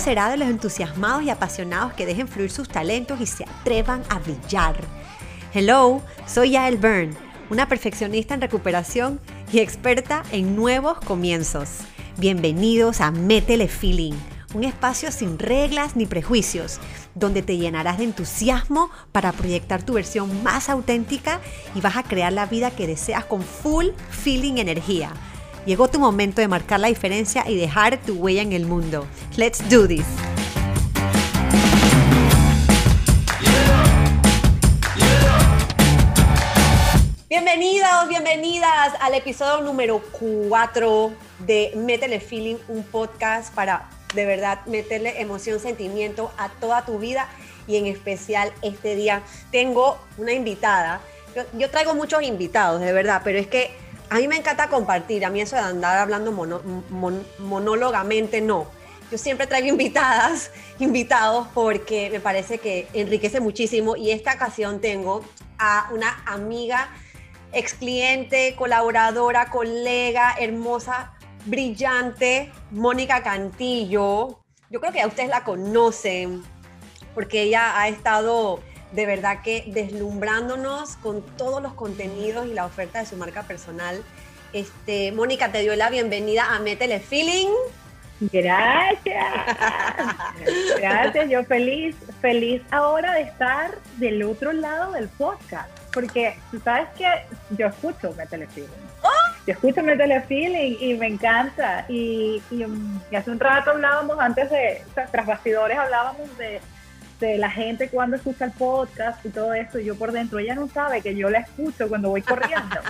será de los entusiasmados y apasionados que dejen fluir sus talentos y se atrevan a brillar. Hello, soy Yael Byrne, una perfeccionista en recuperación y experta en nuevos comienzos. Bienvenidos a Métele Feeling, un espacio sin reglas ni prejuicios, donde te llenarás de entusiasmo para proyectar tu versión más auténtica y vas a crear la vida que deseas con full feeling energía. Llegó tu momento de marcar la diferencia y dejar tu huella en el mundo. Let's do this. Bienvenidos, bienvenidas al episodio número 4 de Métele Feeling, un podcast para de verdad meterle emoción, sentimiento a toda tu vida y en especial este día tengo una invitada. Yo, traigo muchos invitados, de verdad, pero es que a mí me encanta compartir, a mí eso de andar hablando monólogamente no. Yo siempre traigo invitadas, invitados, porque me parece que enriquece muchísimo y esta ocasión tengo a una amiga, ex cliente, colaboradora, colega, hermosa, brillante, Mónica Cantillo. Yo creo que a ustedes la conocen porque ella ha estado de verdad que deslumbrándonos con todos los contenidos y la oferta de su marca personal. Este, Mónica, te dio la bienvenida a Métele Feeling. Gracias. Gracias, yo feliz, feliz ahora de estar del otro lado del podcast, porque tú sabes que yo escucho Métele Feeling. Yo escucho Métele Feeling y me encanta. Y, hace un rato hablábamos, antes de, tras bastidores hablábamos de de la gente cuando escucha el podcast y todo eso, yo por dentro, ella no sabe que yo la escucho cuando voy corriendo.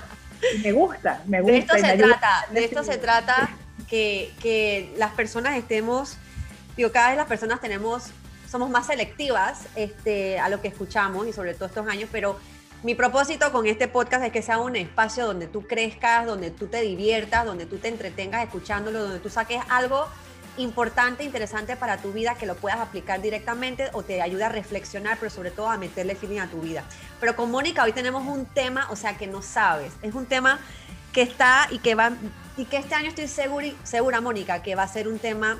y me gusta, me gusta. De esto se trata, de esto se trata que, que, las personas estemos, digo, cada vez las personas tenemos, somos más selectivas este, a lo que escuchamos y sobre todo estos años, pero mi propósito con este podcast es que sea un espacio donde tú crezcas, donde tú te diviertas, donde tú te entretengas escuchándolo, donde tú saques algo importante, interesante para tu vida que lo puedas aplicar directamente o te ayude a reflexionar, pero sobre todo a meterle feeling a tu vida. Pero con Mónica hoy tenemos un tema, o sea, que no sabes. Es un tema que está y que va y que este año estoy segura, segura Mónica, que va a ser un tema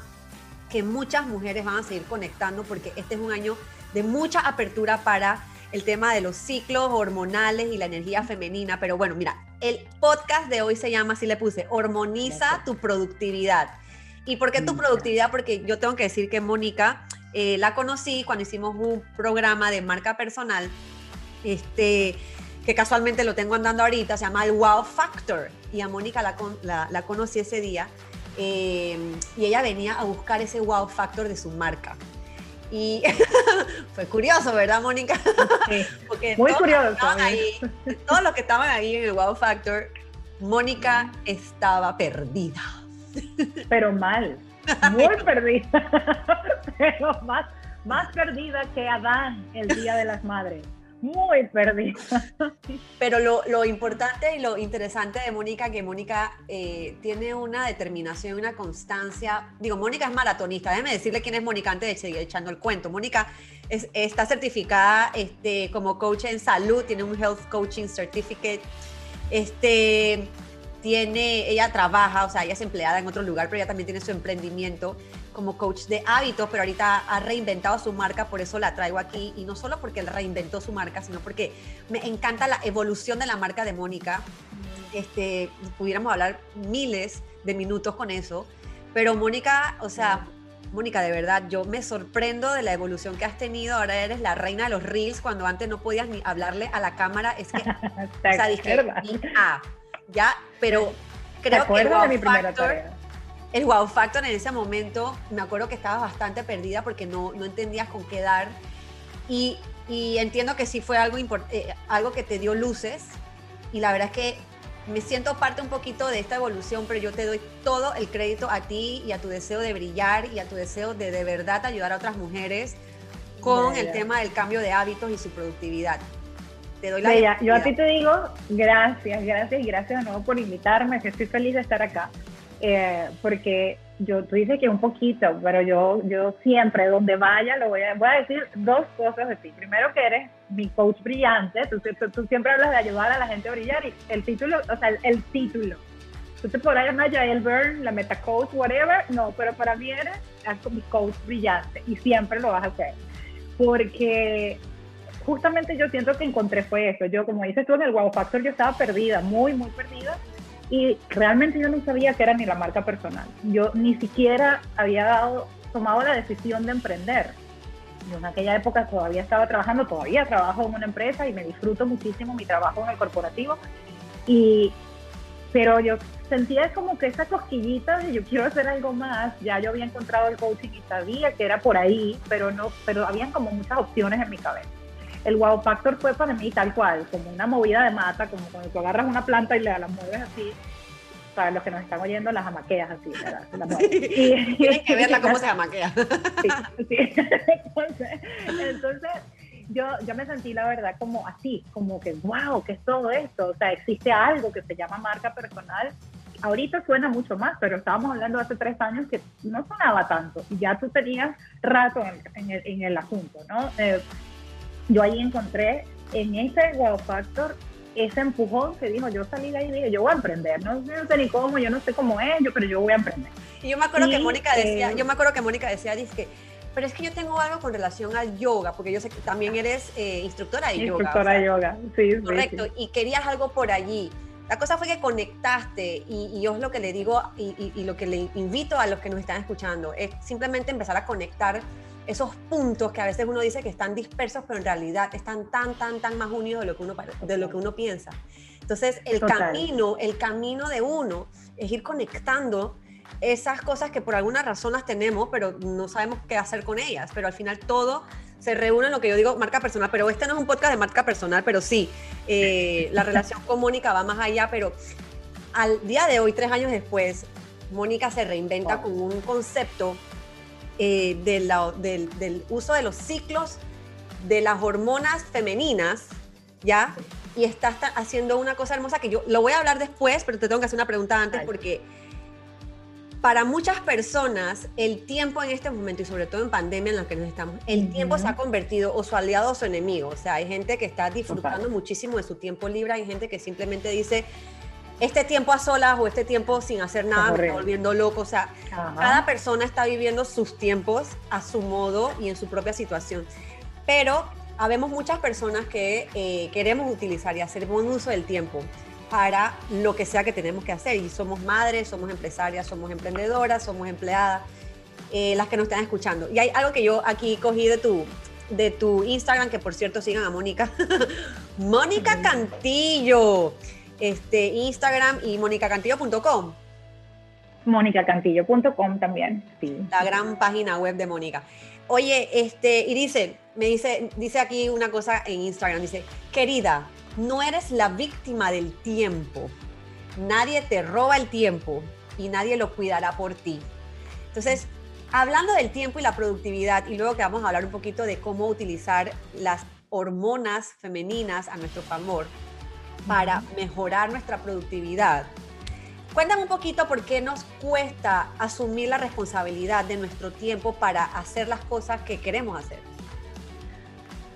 que muchas mujeres van a seguir conectando porque este es un año de mucha apertura para el tema de los ciclos hormonales y la energía femenina. Pero bueno, mira, el podcast de hoy se llama, así le puse, Hormoniza tu productividad. ¿Y por qué tu productividad? Porque yo tengo que decir que Mónica eh, la conocí cuando hicimos un programa de marca personal, este, que casualmente lo tengo andando ahorita, se llama el Wow Factor. Y a Mónica la, la, conocí ese día. Eh, y ella venía a buscar ese Wow Factor de su marca. Y fue curioso, ¿verdad, Mónica? Sí, muy curioso. todos los que estaban ahí en el Wow Factor, Mónica estaba perdida. Pero mal, muy perdida, pero más, más perdida que Adán el Día de las Madres. Muy perdida. Pero lo, lo importante y lo interesante de Mónica, que Mónica eh, tiene una determinación, una constancia. Digo, Mónica es maratonista. Déjeme decirle quién es Mónica antes de seguir echando el cuento. Mónica es, está certificada este, como coach en salud, tiene un Health Coaching Certificate. Este, tiene, ella trabaja, o sea, ella es empleada en otro lugar, pero ella también tiene su emprendimiento como coach de hábitos, pero ahorita ha reinventado su marca, por eso la traigo aquí, y no solo porque él reinventó su marca, sino porque me encanta la evolución de la marca de Mónica. Este, pudiéramos hablar miles de minutos con eso, pero Mónica, o sea, Mónica, de verdad, yo me sorprendo de la evolución que has tenido. Ahora eres la reina de los reels, cuando antes no podías ni hablarle a la cámara. Es que, o sea, dije, ah, ya, pero creo que el wow, factor, el wow factor en ese momento, me acuerdo que estabas bastante perdida porque no, no entendías con qué dar. Y, y entiendo que sí fue algo, eh, algo que te dio luces. Y la verdad es que me siento parte un poquito de esta evolución, pero yo te doy todo el crédito a ti y a tu deseo de brillar y a tu deseo de de verdad ayudar a otras mujeres con el tema del cambio de hábitos y su productividad. Te doy la Yo a ti te digo gracias, gracias y gracias de nuevo por invitarme, que estoy feliz de estar acá. Eh, porque yo, tú dices que un poquito, pero yo, yo siempre, donde vaya, lo voy a, voy a decir dos cosas de ti. Primero que eres mi coach brillante, tú, tú, siempre hablas de ayudar a la gente a brillar y el título, o sea, el, título tú te podrás llamar Jael Byrne, la meta coach, whatever, no, pero para mí eres mi coach brillante y siempre lo vas a hacer. Porque justamente yo siento que encontré fue eso. Yo, como dices tú en el Wow Factor, yo estaba perdida, muy, muy perdida. Y realmente yo no sabía que era ni la marca personal. Yo ni siquiera había dado, tomado la decisión de emprender. Yo en aquella época todavía estaba trabajando, todavía trabajo en una empresa y me disfruto muchísimo mi trabajo en el corporativo. Y, pero yo sentía como que esa cosquillita de yo quiero hacer algo más. Ya yo había encontrado el coaching y sabía que era por ahí, pero no, pero habían como muchas opciones en mi cabeza el wow factor fue para mí tal cual, como una movida de mata, como cuando tú agarras una planta y la mueves así. Para los que nos están oyendo, las amaqueas así, ¿verdad? Tienes que verla cómo se amaquea. Sí, sí. Entonces, entonces yo, yo me sentí, la verdad, como así, como que, wow, ¿qué es todo esto? O sea, existe algo que se llama marca personal. Ahorita suena mucho más, pero estábamos hablando hace tres años que no sonaba tanto y ya tú tenías rato en, el, en el, asunto, ¿no? Eh, yo ahí encontré en ese wow factor ese empujón que dijo, yo salí de ahí y dije, yo voy a emprender, no, sé ni cómo, yo no sé cómo es, yo, pero yo voy a emprender. Y yo me acuerdo que Mónica decía, eh, yo me acuerdo que Mónica decía, dice pero es que yo tengo algo con relación al yoga, porque yo sé que también eres eh, instructora de yoga. Instructora de yoga, sí. Correcto, y querías algo por allí. La cosa fue que conectaste y, yo es lo que le digo y, y, lo que le invito a los que nos están escuchando, es simplemente empezar a conectar esos puntos que a veces uno dice que están dispersos, pero en realidad están tan, tan, tan más unidos de lo que uno, de lo que uno piensa. Entonces, el camino, el camino de uno es ir conectando esas cosas que por alguna razón las tenemos, pero no sabemos qué hacer con ellas. Pero al final todo se reúne en lo que yo digo marca personal. Pero este no es un podcast de marca personal, pero sí, eh, la relación con Mónica va más allá. Pero al día de hoy, tres años después, Mónica se reinventa con un concepto eh, del, uso de los ciclos de las hormonas femeninas, ¿ya? Y está, haciendo una cosa hermosa que yo lo voy a hablar después, pero te tengo que hacer una pregunta antes porque para muchas personas el tiempo en este momento y sobre todo en pandemia en la que nos estamos, el tiempo se ha convertido o su aliado o su enemigo. O sea, hay gente que está disfrutando muchísimo de su tiempo libre, hay gente que simplemente dice, este tiempo a solas o este tiempo sin hacer nada me está volviendo loco. O sea, cada persona está viviendo sus tiempos a su modo y en su propia situación. Pero habemos muchas personas que eh, queremos utilizar y hacer buen uso del tiempo para lo que sea que tenemos que hacer. Y somos madres, somos empresarias, somos emprendedoras, somos empleadas, eh, las que nos están escuchando. Y hay algo que yo aquí cogí de tu, de tu Instagram, que por cierto sigan a Mónica. Mónica Cantillo este, Instagram y monicacantillo.com. Monicacantillo.com también, sí. La gran página web de Mónica. Oye, este, y dice, me dice, dice aquí una cosa en Instagram, dice, querida, no eres la víctima del tiempo. Nadie te roba el tiempo y nadie lo cuidará por ti. Entonces, hablando del tiempo y la productividad, y luego que vamos a hablar un poquito de cómo utilizar las hormonas femeninas a nuestro favor, para mejorar nuestra productividad. Cuéntame un poquito por qué nos cuesta asumir la responsabilidad de nuestro tiempo para hacer las cosas que queremos hacer.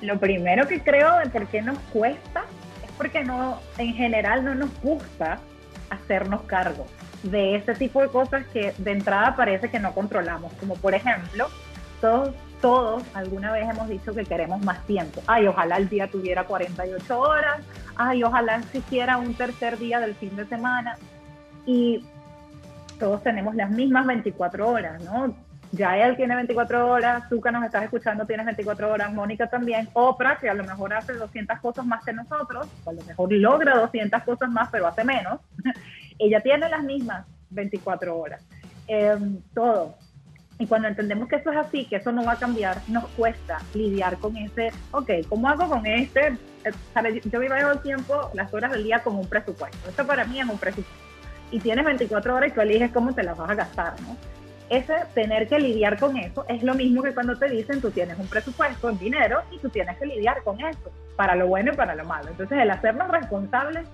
Lo primero que creo de por qué nos cuesta es porque no, en general no nos gusta hacernos cargo de ese tipo de cosas que de entrada parece que no controlamos, como por ejemplo, todos todos alguna vez hemos dicho que queremos más tiempo. Ay, ojalá el día tuviera 48 horas. Ay, ojalá existiera un tercer día del fin de semana. Y todos tenemos las mismas 24 horas, ¿no? Ya él tiene 24 horas, tú que nos estás escuchando tienes 24 horas, Mónica también, Oprah, que a lo mejor hace 200 cosas más que nosotros, o a lo mejor logra 200 cosas más, pero hace menos. Ella tiene las mismas 24 horas. Eh, todo. Y cuando entendemos que eso es así, que eso no va a cambiar, nos cuesta lidiar con ese, ok, ¿cómo hago con este? Eh, yo vivo el tiempo, las horas del día como un presupuesto. Esto para mí es un presupuesto. Y tienes 24 horas y tú eliges cómo te las vas a gastar, ¿no? Ese tener que lidiar con eso es lo mismo que cuando te dicen tú tienes un presupuesto en dinero y tú tienes que lidiar con eso, para lo bueno y para lo malo. Entonces el hacernos responsables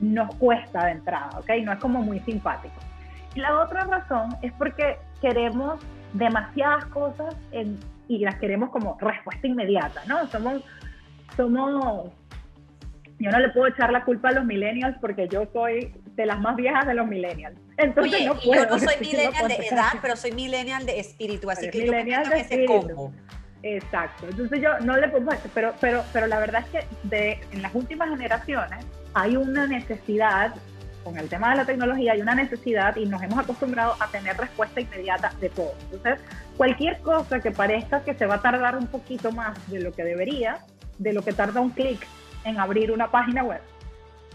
nos cuesta de entrada, ¿ok? No es como muy simpático. Y la otra razón es porque queremos demasiadas cosas y las queremos como respuesta inmediata, ¿no? Somos, somos, yo no le puedo echar la culpa a los millennials porque yo soy de las más viejas de los millennials. Entonces Oye, no y puedo. yo no soy millennial de edad, pero soy millennial de espíritu, así que yo millennial comparto de ese espíritu. combo. Exacto. Entonces yo no le pongo esto, pero, pero, pero la verdad es que de, en las últimas generaciones hay una necesidad, con el tema de la tecnología, hay una necesidad y nos hemos acostumbrado a tener respuesta inmediata de todo. Entonces, cualquier cosa que parezca que se va a tardar un poquito más de lo que debería, de lo que tarda un clic en abrir una página web,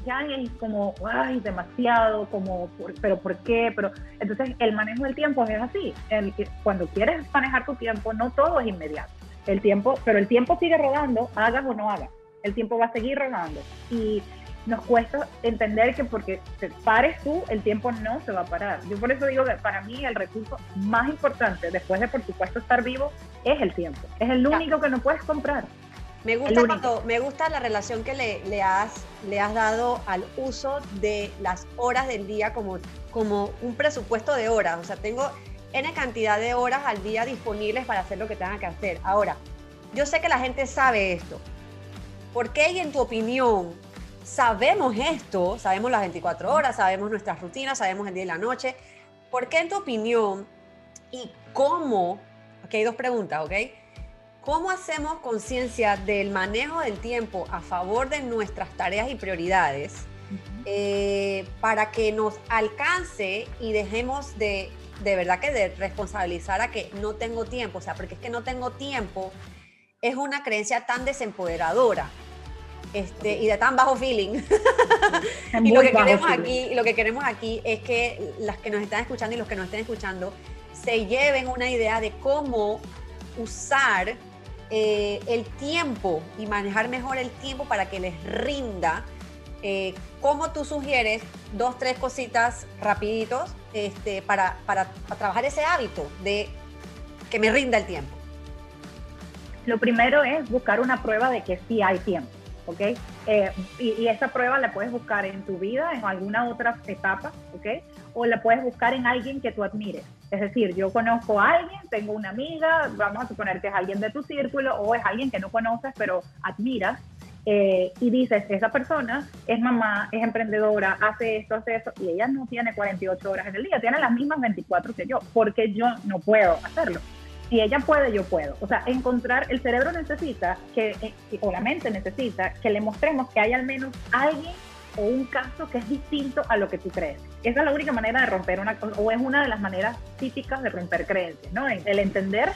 ya es como, ay, demasiado, como, pero ¿por qué? Pero entonces el manejo del tiempo es así. El- cuando quieres manejar tu tiempo, no todo es inmediato. El tiempo, pero el tiempo sigue rodando, hagas o no hagas. El tiempo va a seguir rodando. Y nos cuesta entender que porque te pares tú, el tiempo no se va a parar. Yo por eso digo que para mí el recurso más importante, después de por supuesto estar vivo, es el tiempo. Es el único que no puedes comprar. Me gusta, cuando, me gusta la relación que le, le, has, le has dado al uso de las horas del día como, como un presupuesto de horas. O sea, tengo N cantidad de horas al día disponibles para hacer lo que tenga que hacer. Ahora, yo sé que la gente sabe esto. ¿Por qué y en tu opinión sabemos esto? Sabemos las 24 horas, sabemos nuestras rutinas, sabemos el día y la noche. ¿Por qué en tu opinión y cómo? Aquí hay dos preguntas, ¿ok? ¿Cómo hacemos conciencia del manejo del tiempo a favor de nuestras tareas y prioridades eh, para que nos alcance y dejemos de, de verdad que de responsabilizar a que no tengo tiempo? O sea, porque es que no tengo tiempo es una creencia tan desempoderadora este, y de tan bajo feeling. Y lo que, queremos feeling. aquí, lo que queremos aquí es que las que nos están escuchando y los que nos estén escuchando se lleven una idea de cómo usar eh, el tiempo y manejar mejor el tiempo para que les rinda. Eh, ¿Cómo tú sugieres dos, tres cositas rapiditos este, para, para, para trabajar ese hábito de que me rinda el tiempo? Lo primero es buscar una prueba de que sí hay tiempo, ¿ok? Eh, y, y esa prueba la puedes buscar en tu vida, en alguna otra etapa, ¿ok? O la puedes buscar en alguien que tú admires. Es decir, yo conozco a alguien, tengo una amiga, vamos a suponer que es alguien de tu círculo o es alguien que no conoces pero admiras. eh, y dices, esa persona es mamá, es emprendedora, hace esto, hace eso, y ella no tiene 48 horas en el día, tiene las mismas 24 que yo, porque yo no puedo hacerlo si ella puede, yo puedo. O sea, encontrar, el cerebro necesita, que, eh, o la mente necesita, que le mostremos que hay al menos alguien o un caso que es distinto a lo que tú crees. Esa es la única manera de romper una o es una de las maneras típicas de romper creencias, ¿no? El entender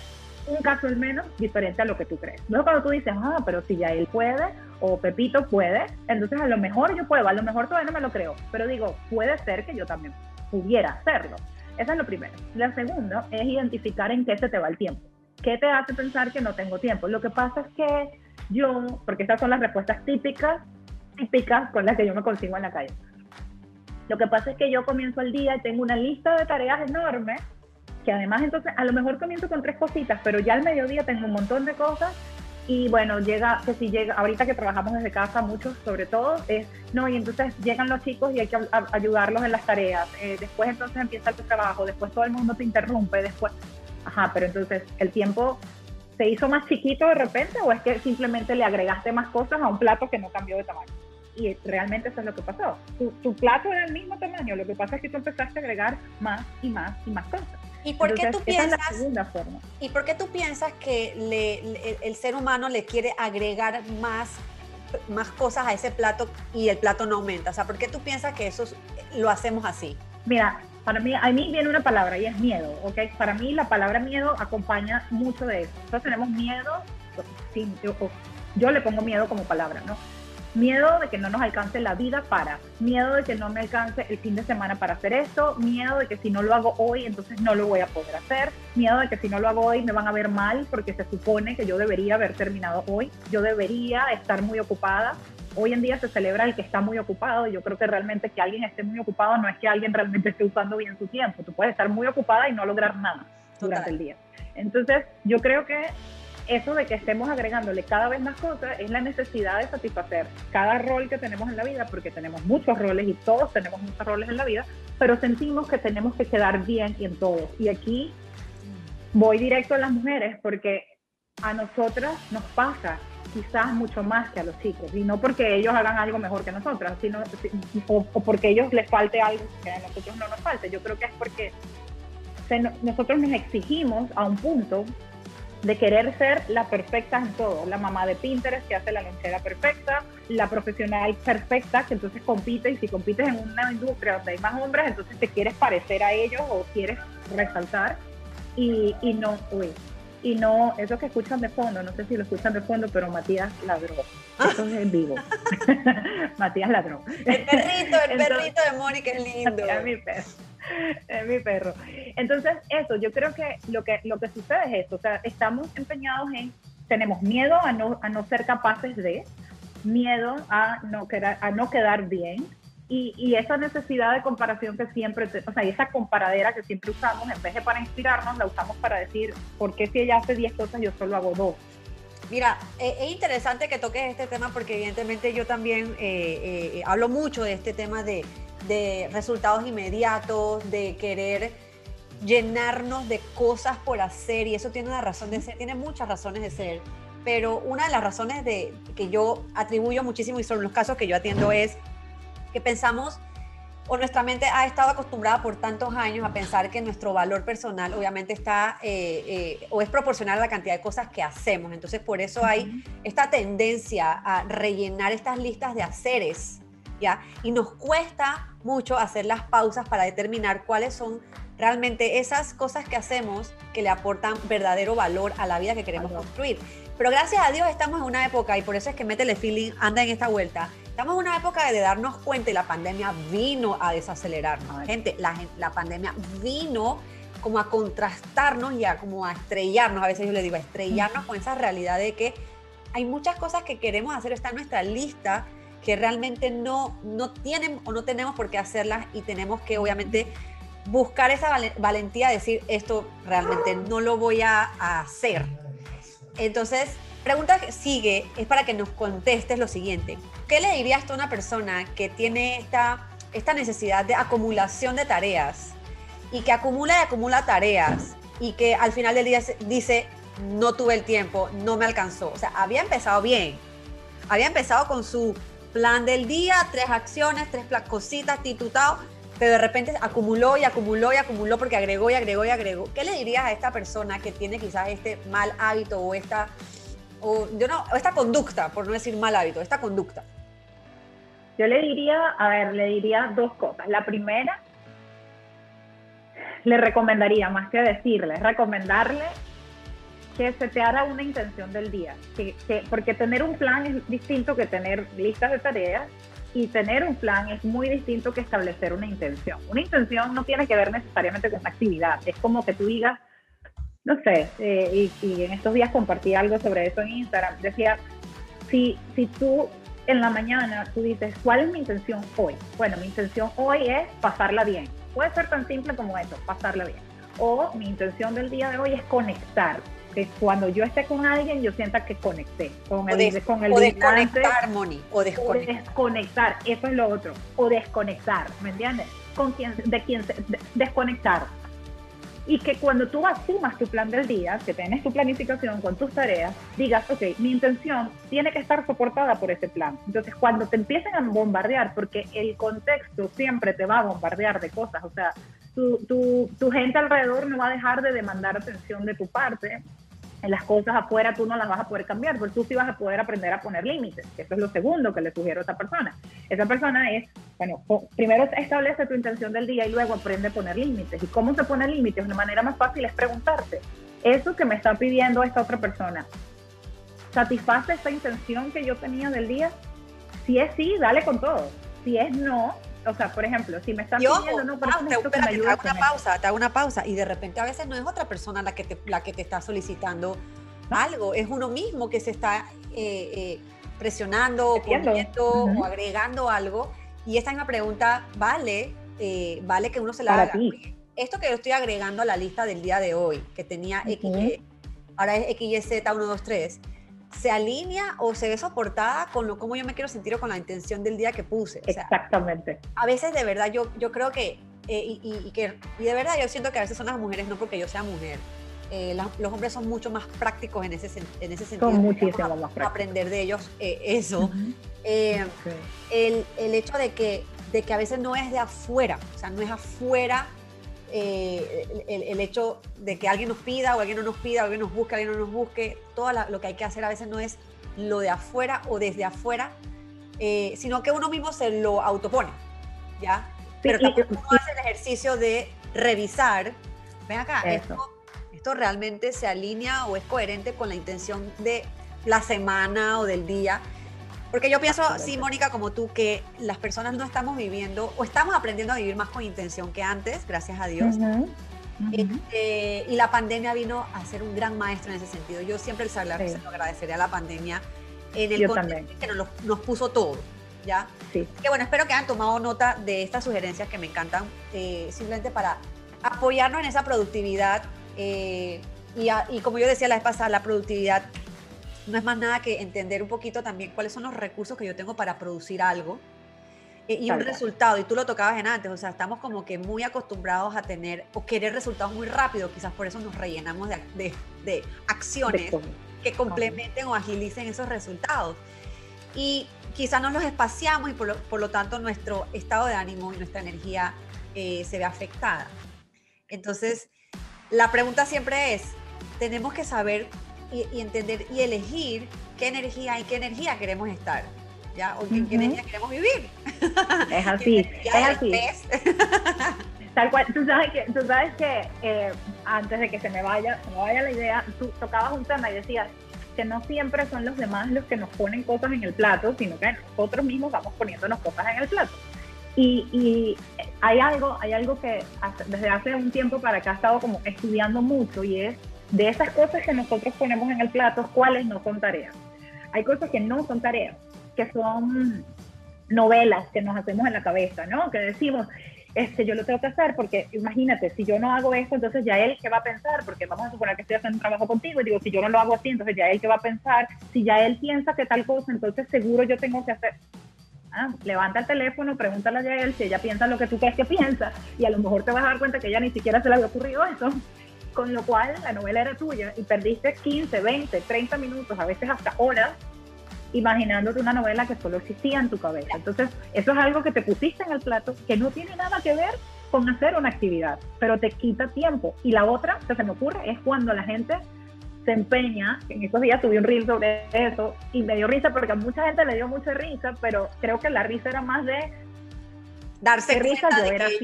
un caso al menos diferente a lo que tú crees. Luego cuando tú dices, ah, pero si ya él puede, o Pepito puede, entonces a lo mejor yo puedo, a lo mejor todavía no me lo creo, pero digo, puede ser que yo también pudiera hacerlo. Esa es lo primero. La segunda es identificar en qué se te va el tiempo. ¿Qué te hace pensar que no tengo tiempo? Lo que pasa es que yo, porque estas son las respuestas típicas, típicas con las que yo me consigo en la calle. Lo que pasa es que yo comienzo el día y tengo una lista de tareas enorme, que además entonces a lo mejor comienzo con tres cositas, pero ya al mediodía tengo un montón de cosas y bueno, llega, que si llega, ahorita que trabajamos desde casa, muchos sobre todo, es, no, y entonces llegan los chicos y hay que ayudarlos en las tareas, eh, después entonces empieza el trabajo, después todo el mundo te interrumpe, después, ajá, pero entonces el tiempo se hizo más chiquito de repente o es que simplemente le agregaste más cosas a un plato que no cambió de tamaño. Y realmente eso es lo que pasó. Tu, tu plato era el mismo tamaño, lo que pasa es que tú empezaste a agregar más y más y más cosas. ¿Y por qué Entonces, tú es la piensas forma. ¿Y por qué tú piensas que le- le- el ser humano le quiere agregar más, más cosas a ese plato y el plato no aumenta? O sea, ¿por qué tú piensas que eso es- lo hacemos así? Mira, para mí, a mí viene una palabra y es miedo, ¿ok? Para mí la palabra miedo acompaña mucho de eso. Nosotros tenemos miedo, sí, yo, yo le pongo miedo como palabra, ¿no? Miedo de que no nos alcance la vida para, miedo de que no me alcance el fin de semana para hacer esto, miedo de que si no lo hago hoy, entonces no lo voy a poder hacer, miedo de que si no lo hago hoy me van a ver mal porque se supone que yo debería haber terminado hoy, yo debería estar muy ocupada, hoy en día se celebra el que está muy ocupado. Yo creo que realmente que alguien esté muy ocupado no es que alguien realmente esté usando bien su tiempo. Tú puedes estar muy ocupada y no lograr nada durante Total. el día. Entonces, yo creo que eso de que estemos agregándole cada vez más cosas es la necesidad de satisfacer cada rol que tenemos en la vida, porque tenemos muchos roles y todos tenemos muchos roles en la vida, pero sentimos que tenemos que quedar bien en todos. Y aquí voy directo a las mujeres porque a nosotras nos pasa quizás mucho más que a los chicos, y no porque ellos hagan algo mejor que nosotras, sino o, porque ellos les falte algo que a nosotros no nos falte. Yo creo que es porque nosotros nos exigimos a un punto de querer ser la perfecta en todo, la mamá de Pinterest que hace la lonchera perfecta, la profesional perfecta que entonces compite y si compites en una industria donde hay más hombres, entonces te quieres parecer a ellos o quieres resaltar y, y no, uy, y no, eso que escuchan de fondo, no sé si lo escuchan de fondo, pero Matías ladró. Eso es en vivo. Matías ladró. El perrito, el perrito de Mónica es lindo. Mi perro. Es mi perro. Entonces, eso, yo creo que lo que, lo que sucede es esto. O sea, estamos empeñados en, tenemos miedo a no, a no ser capaces de, miedo a no, quedar, a no quedar bien, y, esa necesidad de comparación que siempre, o sea, y esa comparadera que siempre usamos, en vez de para inspirarnos, la usamos para decir, ¿por qué si ella hace 10 cosas yo solo hago dos? Mira, eh, es interesante que toques este tema porque evidentemente yo también eh, eh, hablo mucho de este tema de, de resultados inmediatos, de querer llenarnos de cosas por hacer y eso tiene una razón de ser, tiene muchas razones de ser, pero una de las razones de que yo atribuyo muchísimo y son los casos que yo atiendo es que pensamos o nuestra mente ha estado acostumbrada por tantos años a pensar que nuestro valor personal obviamente está eh, eh, o es proporcional a la cantidad de cosas que hacemos. Entonces por eso hay esta tendencia a rellenar estas listas de haceres, ¿ya? Y nos cuesta mucho hacer las pausas para determinar cuáles son realmente esas cosas que hacemos que le aportan verdadero valor a la vida que queremos construir. Pero gracias a Dios estamos en una época, y por eso es que Métele Feeling anda en esta vuelta, Estamos en una época de darnos cuenta y la pandemia vino a desacelerarnos. Gente, la, la pandemia vino como a contrastarnos y a como a estrellarnos, a veces yo le digo, a estrellarnos con esa realidad de que hay muchas cosas que queremos hacer, está en nuestra lista, que realmente no, no tienen o no tenemos por qué hacerlas y tenemos que obviamente buscar esa valentía de decir, esto realmente no lo voy a hacer. Entonces, pregunta que sigue es para que nos contestes lo siguiente. ¿Qué le dirías a una persona que tiene esta, esta necesidad de acumulación de tareas y que acumula y acumula tareas y que al final del día dice, no tuve el tiempo, no me alcanzó? O sea, había empezado bien, había empezado con su plan del día, tres acciones, tres cositas, titutado, pero de repente acumuló y acumuló y acumuló porque agregó y agregó y agregó. ¿Qué le dirías a esta persona que tiene quizás este mal hábito o esta o, yo no, esta conducta, por no decir mal hábito, esta conducta? Yo le diría, a ver, le diría dos cosas. La primera, le recomendaría, más que decirle, recomendarle que se te haga una intención del día. Que, porque tener un plan es distinto que tener listas de tareas y tener un plan es muy distinto que establecer una intención. Una intención no tiene que ver necesariamente con una actividad. Es como que tú digas, no sé, eh, y, en estos días compartí algo sobre eso en Instagram, decía, si, si tú en la mañana tú dices, ¿cuál es mi intención hoy? Bueno, mi intención hoy es pasarla bien. Puede ser tan simple como eso, pasarla bien. O mi intención del día de hoy es conectar. Que cuando yo esté con alguien, yo sienta que conecté con el, con el o desconectar, Moni, o desconectar. O desconectar, eso es lo otro. O desconectar, ¿me entiendes? Con quién, de quién, desconectar y que cuando tú asumas tu plan del día, que tienes tu planificación con tus tareas, digas, ok, mi intención tiene que estar soportada por ese plan. Entonces, cuando te empiecen a bombardear, porque el contexto siempre te va a bombardear de cosas, o sea, tu, tu, tu gente alrededor no va a dejar de demandar atención de tu parte, las cosas afuera tú no las vas a poder cambiar, porque tú sí vas a poder aprender a poner límites. Eso es lo segundo que le sugiero a esa persona. Esa persona es, bueno, primero establece tu intención del día y luego aprende a poner límites. ¿Y cómo se pone límites? Una manera más fácil es preguntarte, ¿eso que me está pidiendo esta otra persona satisface esa intención que yo tenía del día? Si es sí, dale con todo. Si es no, o sea, por ejemplo, si me estás pidiendo, no, pero te, que me te hago una pausa, te hago una pausa y de repente a veces no es otra persona la que te, la que te está solicitando algo, es uno mismo que se está eh, eh, presionando o poniendo o agregando algo y esta misma pregunta vale, eh, vale que uno se la haga. Esto que yo estoy agregando a la lista del día de hoy, que tenía X, ahora es XYZ123, se alinea o se ve soportada con lo como yo me quiero sentir o con la intención del día que puse. Exactamente. A veces de verdad yo, yo creo que, eh, y, que, y de verdad yo siento que a veces son las mujeres, no porque yo sea mujer, Eh, los hombres son mucho más prácticos en ese, en ese sentido. Son muchísimo más prácticos. Aprender de ellos eh, eso. Eh, el, el, hecho de que, de que a veces no es de afuera, o sea, no es afuera el, el, hecho de que alguien nos pida o alguien no nos pida, o alguien nos busque, alguien no nos busque. Todo lo que hay que hacer a veces no es lo de afuera o desde afuera, sino que uno mismo se lo autopone, ¿ya? Pero también uno hace el ejercicio de revisar, ven acá, esto esto realmente se alinea o es coherente con la intención de la semana o del día. Porque yo pienso, sí, Mónica, como tú, que las personas no estamos viviendo o estamos aprendiendo a vivir más con intención que antes, gracias a Dios. Este, y la pandemia vino a ser un gran maestro en ese sentido. Yo siempre se lo agradecería a la pandemia en el contexto que nos, nos, puso todo. ¿ya? Sí. Que bueno, espero que hayan tomado nota de estas sugerencias que me encantan, eh, simplemente para apoyarnos en esa productividad eh, y, como yo decía la vez pasada, la productividad no es más nada que entender un poquito también cuáles son los recursos que yo tengo para producir algo eh, y un resultado. Y tú lo tocabas en antes, o sea, estamos como que muy acostumbrados a tener o querer resultados muy rápido, quizás por eso nos rellenamos de, de, acciones que complementen o agilicen esos resultados. Y quizás nos los espaciamos y por lo, por lo tanto nuestro estado de ánimo y nuestra energía eh, se ve afectada. Entonces, la pregunta siempre es, tenemos que saber y, entender y elegir qué energía y qué energía queremos estar, ¿ya? O qué energía queremos vivir. Es así, es así. Tal cual, tú sabes que, tú sabes que eh, antes de que se me vaya, se me vaya la idea, tú tocabas un tema y decías que no siempre son los demás los que nos ponen cosas en el plato, sino que nosotros mismos vamos poniéndonos cosas en el plato. Y, hay algo, hay algo que desde hace un tiempo para acá he estado como estudiando mucho y es de esas cosas que nosotros ponemos en el plato, cuáles no son tareas. Hay cosas que no son tareas, que son novelas que nos hacemos en la cabeza, ¿no? Que decimos, este, yo lo tengo que hacer porque imagínate, si yo no hago esto, entonces ya él qué va a pensar, porque vamos a suponer que estoy haciendo un trabajo contigo y digo, si yo no lo hago así, entonces ya él qué va a pensar, si ya él piensa que tal cosa, entonces seguro yo tengo que hacer. Ah, levanta el teléfono, pregúntale a él si ella piensa lo que tú crees que piensa y a lo mejor te vas a dar cuenta que ella ni siquiera se le había ocurrido eso. Con lo cual la novela era tuya y perdiste 15, 20, 30 minutos, a veces hasta horas, imaginándote una novela que solo existía en tu cabeza. Entonces, eso es algo que te pusiste en el plato que no tiene nada que ver con hacer una actividad, pero te quita tiempo. Y la otra que se me ocurre es cuando la gente se empeña, en estos días subí un reel sobre eso y me dio risa porque a mucha gente le dio mucha risa, pero creo que la risa era más de darse risa yo era así,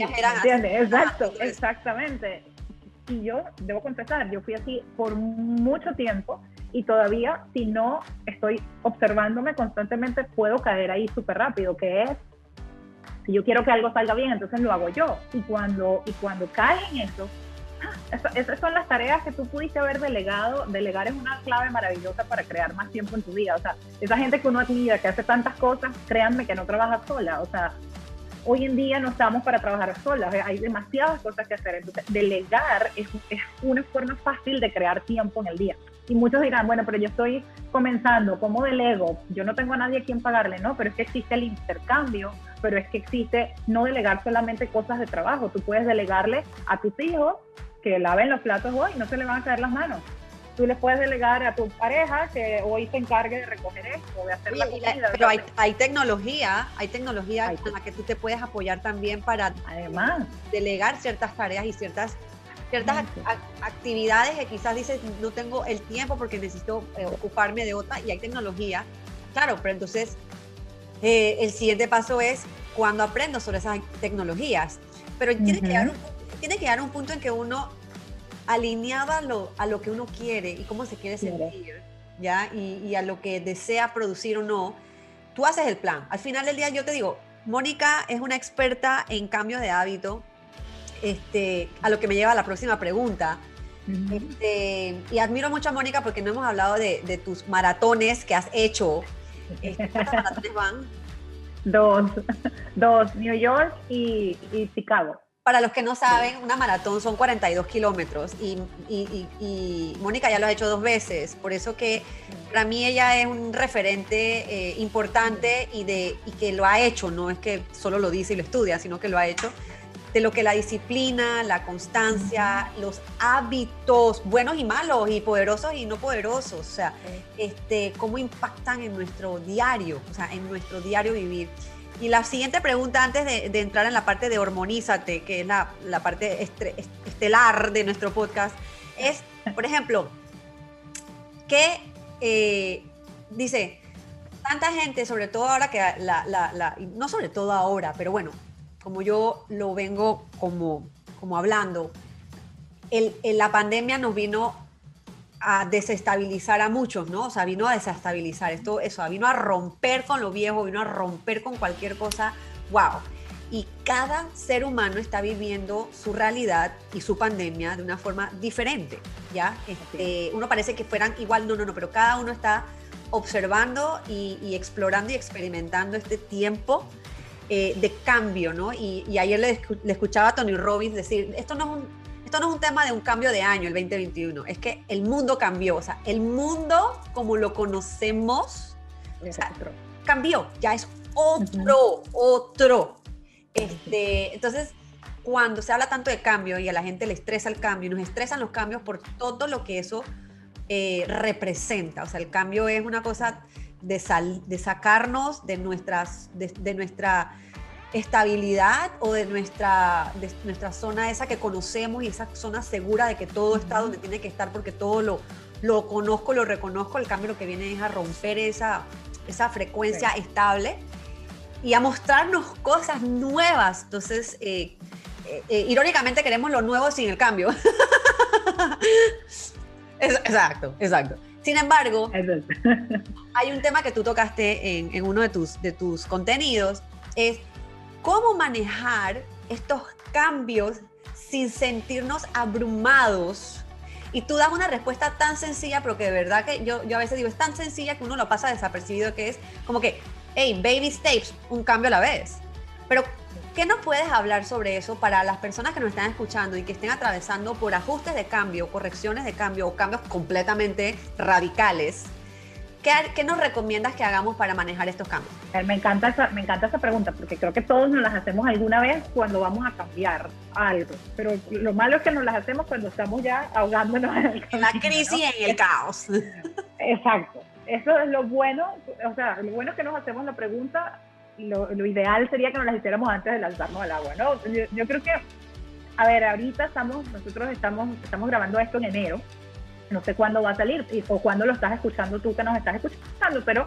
Exacto, exactamente. Y yo debo confesar, yo fui así por mucho tiempo y todavía si no estoy observándome constantemente puedo caer ahí súper rápido, que es si yo quiero que algo salga bien, entonces lo hago yo. Y cuando, y cuando cae en eso, esas son las tareas que tú pudiste haber delegado. Delegar es una clave maravillosa para crear más tiempo en tu vida. O sea, esa gente que uno admira, que hace tantas cosas, créanme que no trabaja sola. O sea, hoy en día no estamos para trabajar sola. Hay demasiadas cosas que hacer. Entonces, delegar es, es una forma fácil de crear tiempo en el día. Y muchos dirán, bueno, pero yo estoy comenzando, ¿cómo delego? Yo no tengo a nadie a quien pagarle, ¿no? Pero es que existe el intercambio, pero es que existe no delegar solamente cosas de trabajo. Tú puedes delegarle a tus hijos que laven los platos hoy, no se le van a caer las manos. Tú le puedes delegar a tu pareja que hoy se encargue de recoger esto, de hacer la comida. Pero hay, hay, tecnología, hay tecnología en la que tú te puedes apoyar también para Además. delegar ciertas tareas y ciertas ciertas actividades que quizás dices no tengo el tiempo porque necesito eh, ocuparme de otra y hay tecnología. Claro, pero entonces eh, el siguiente paso es cuando aprendo sobre esas tecnologías. Pero tiene que haber un tiene que llegar un punto en que uno, alineado a lo, a lo que uno quiere y cómo se quiere sentir, ¿ya? Y, a lo que desea producir o no, tú haces el plan. Al final del día yo te digo, Mónica es una experta en cambio de hábito, este, a lo que me lleva a la próxima pregunta. Este, y admiro mucho a Mónica porque no hemos hablado de, tus maratones que has hecho. Este, ¿Cuántos maratones van? Dos, dos, New York y, y Chicago. Para los que no saben, una maratón son 42 kilómetros y, Mónica ya lo ha hecho dos veces, por eso que para mí ella es un referente eh, importante y, de, que lo ha hecho, no es que solo lo dice y lo estudia, sino que lo ha hecho. de lo que la disciplina, la constancia, los hábitos buenos y malos y poderosos y no poderosos, o sea, este, cómo impactan en nuestro diario, o sea, en nuestro diario vivir. Y la siguiente pregunta antes de, entrar en la parte de hormonízate, que es la, parte estelar de nuestro podcast, es, por ejemplo, que eh, dice, tanta gente, sobre todo ahora que la, no sobre todo ahora, pero bueno, como yo lo vengo como, como hablando, el, la pandemia nos vino a desestabilizar a muchos, ¿no? O sea, vino a desestabilizar esto, eso, vino a romper con lo viejo, vino a romper con cualquier cosa, wow. Y cada ser humano está viviendo su realidad y su pandemia de una forma diferente, ¿ya? Este, uno parece que fueran igual, no, no, no, pero cada uno está observando y, explorando y experimentando este tiempo eh, de cambio, ¿no? Y, ayer le, escuchaba a Tony Robbins decir, esto no, es un, esto no es un tema de un cambio de año, el 2021, es que el mundo cambió, o sea, el mundo como lo conocemos cambió, ya es otro, otro. Este, entonces, cuando se habla tanto de cambio y a la gente le estresa el cambio, y nos estresan los cambios por todo lo que eso eh, representa. O sea, el cambio es una cosa de, de sacarnos de, nuestras, de, nuestra estabilidad o de nuestra, de nuestra zona esa que conocemos y esa zona segura de que todo está donde tiene que estar porque todo lo, lo conozco, lo reconozco. El cambio lo que viene es a romper esa, esa frecuencia estable y a mostrarnos cosas nuevas. Entonces, eh, eh, irónicamente queremos lo nuevo sin el cambio. Exacto, exacto. Sin embargo, hay un tema que tú tocaste en, uno de tus, de tus contenidos, es cómo manejar estos cambios sin sentirnos abrumados. Y tú das una respuesta tan sencilla, pero que de verdad que yo, yo a veces digo, es tan sencilla que uno lo pasa desapercibido, que es como que, hey, baby steps, un cambio a la vez. Pero ¿Qué nos puedes hablar sobre eso para las personas que nos están escuchando y que estén atravesando por ajustes de cambio, correcciones de cambio o cambios completamente radicales? ¿Qué, nos recomiendas que hagamos para manejar estos cambios? Me encanta, esa, me encanta esa pregunta porque creo que todos nos las hacemos alguna vez cuando vamos a cambiar algo. Pero lo malo es que nos las hacemos cuando estamos ya ahogándonos en, el la crisis y en el caos. Exacto. Eso es lo bueno, o sea, lo bueno es que nos hacemos la pregunta lo, ideal sería que nos las hiciéramos antes de lanzarnos al agua, ¿no? Yo, creo que, a ver, ahorita estamos, nosotros estamos, estamos grabando esto en enero, no sé cuándo va a salir o cuándo lo estás escuchando tú que nos estás escuchando, pero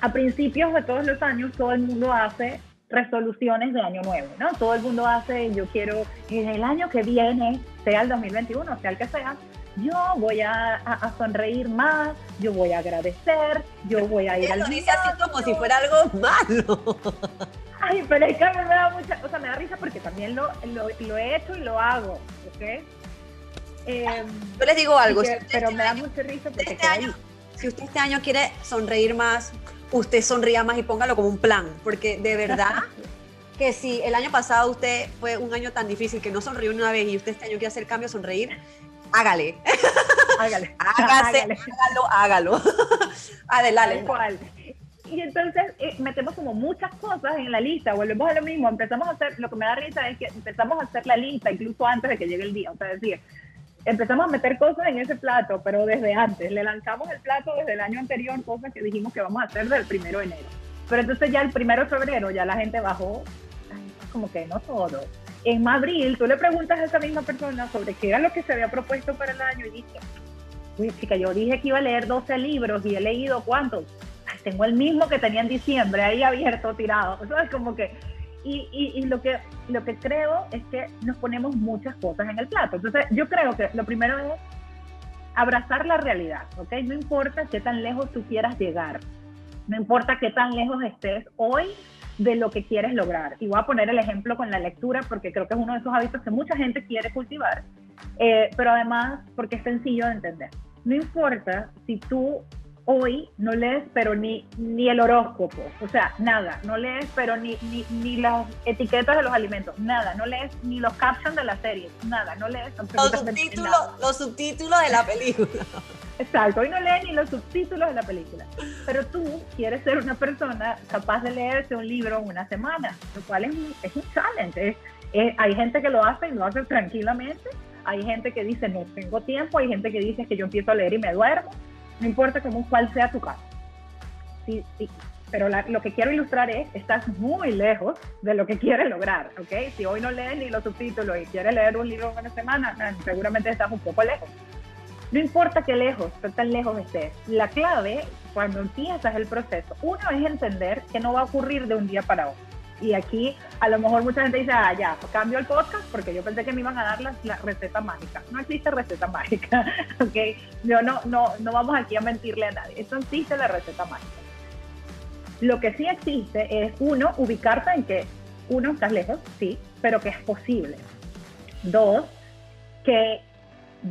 a principios de todos los años todo el mundo hace resoluciones de año nuevo, ¿no? Todo el mundo hace, yo quiero que en el año que viene, sea el 2021, sea el que sea, yo voy a, sonreír más, yo voy a agradecer, yo voy a ir al lo dice así como si fuera algo malo. Ay, pero es que me da mucha, o sea, me da risa porque también lo, lo, he hecho y lo hago, ¿ok? Eh, yo les digo algo, pero me da mucha risa porque este año, si usted este año quiere sonreír más, usted sonría más y póngalo como un plan, porque de verdad que si el año pasado usted fue un año tan difícil que no sonrió una vez y usted este año quiere hacer cambio, sonreír, hágale. Hágale. Hágase, hágalo, hágalo. Adelante. Y entonces eh, metemos como muchas cosas en la lista, volvemos a lo mismo, empezamos a hacer, lo que me da risa es que empezamos a hacer la lista incluso antes de que llegue el día, o sea, decir, empezamos a meter cosas en ese plato, pero desde antes, le lanzamos el plato desde el año anterior, cosas que dijimos que vamos a hacer del primero de enero. Pero entonces ya el primero de febrero ya la gente bajó, como que no todo, en abril tú le preguntas a esa misma persona sobre qué era lo que se había propuesto para el año y dice, uy chica, yo dije que iba a leer 12 libros y he leído cuántos. tengo el mismo que tenía en diciembre ahí abierto, tirado. Eso es como que... Y, y, lo, que, lo que creo es que nos ponemos muchas cosas en el plato. Entonces yo creo que lo primero es abrazar la realidad, ¿ok? No importa qué tan lejos tú quieras llegar, no importa qué tan lejos estés hoy, de lo que quieres lograr. Y voy a poner el ejemplo con la lectura porque creo que es uno de esos hábitos que mucha gente quiere cultivar, eh, pero además porque es sencillo de entender. No importa si tú hoy no lees pero ni, ni el horóscopo, o sea, nada, no lees pero ni, ni, ni las etiquetas de los alimentos, nada, no lees ni los captions de la serie, nada, no lees los subtítulos, los subtítulos de la película. Exacto, hoy no lees ni los subtítulos de la película, pero tú quieres ser una persona capaz de leerse un libro en una semana, lo cual es, es un challenge, Eh, hay gente que lo hace y lo hace tranquilamente, hay gente que dice no tengo tiempo, hay gente que dice que yo empiezo a leer y me duermo, no importa cómo cuál sea tu caso. Sí, pero lo que quiero ilustrar es, estás muy lejos de lo que quieres lograr, ¿ok? Si hoy no lees ni los subtítulos y quieres leer un libro una semana, ah, seguramente estás un poco lejos. No importa qué lejos, qué tan lejos estés. La clave, cuando empiezas el proceso, uno es entender que no va a ocurrir de un día para otro. Y aquí a lo mejor mucha gente dice, ah, ya, cambio el podcast porque yo pensé que me iban a dar la, receta mágica. No existe receta mágica, ¿ok? Yo no, no, no vamos aquí a mentirle a nadie. Eso existe la receta mágica. Lo que sí existe es, uno, ubicarte en que, uno, estás lejos, sí, pero que es posible. Dos, que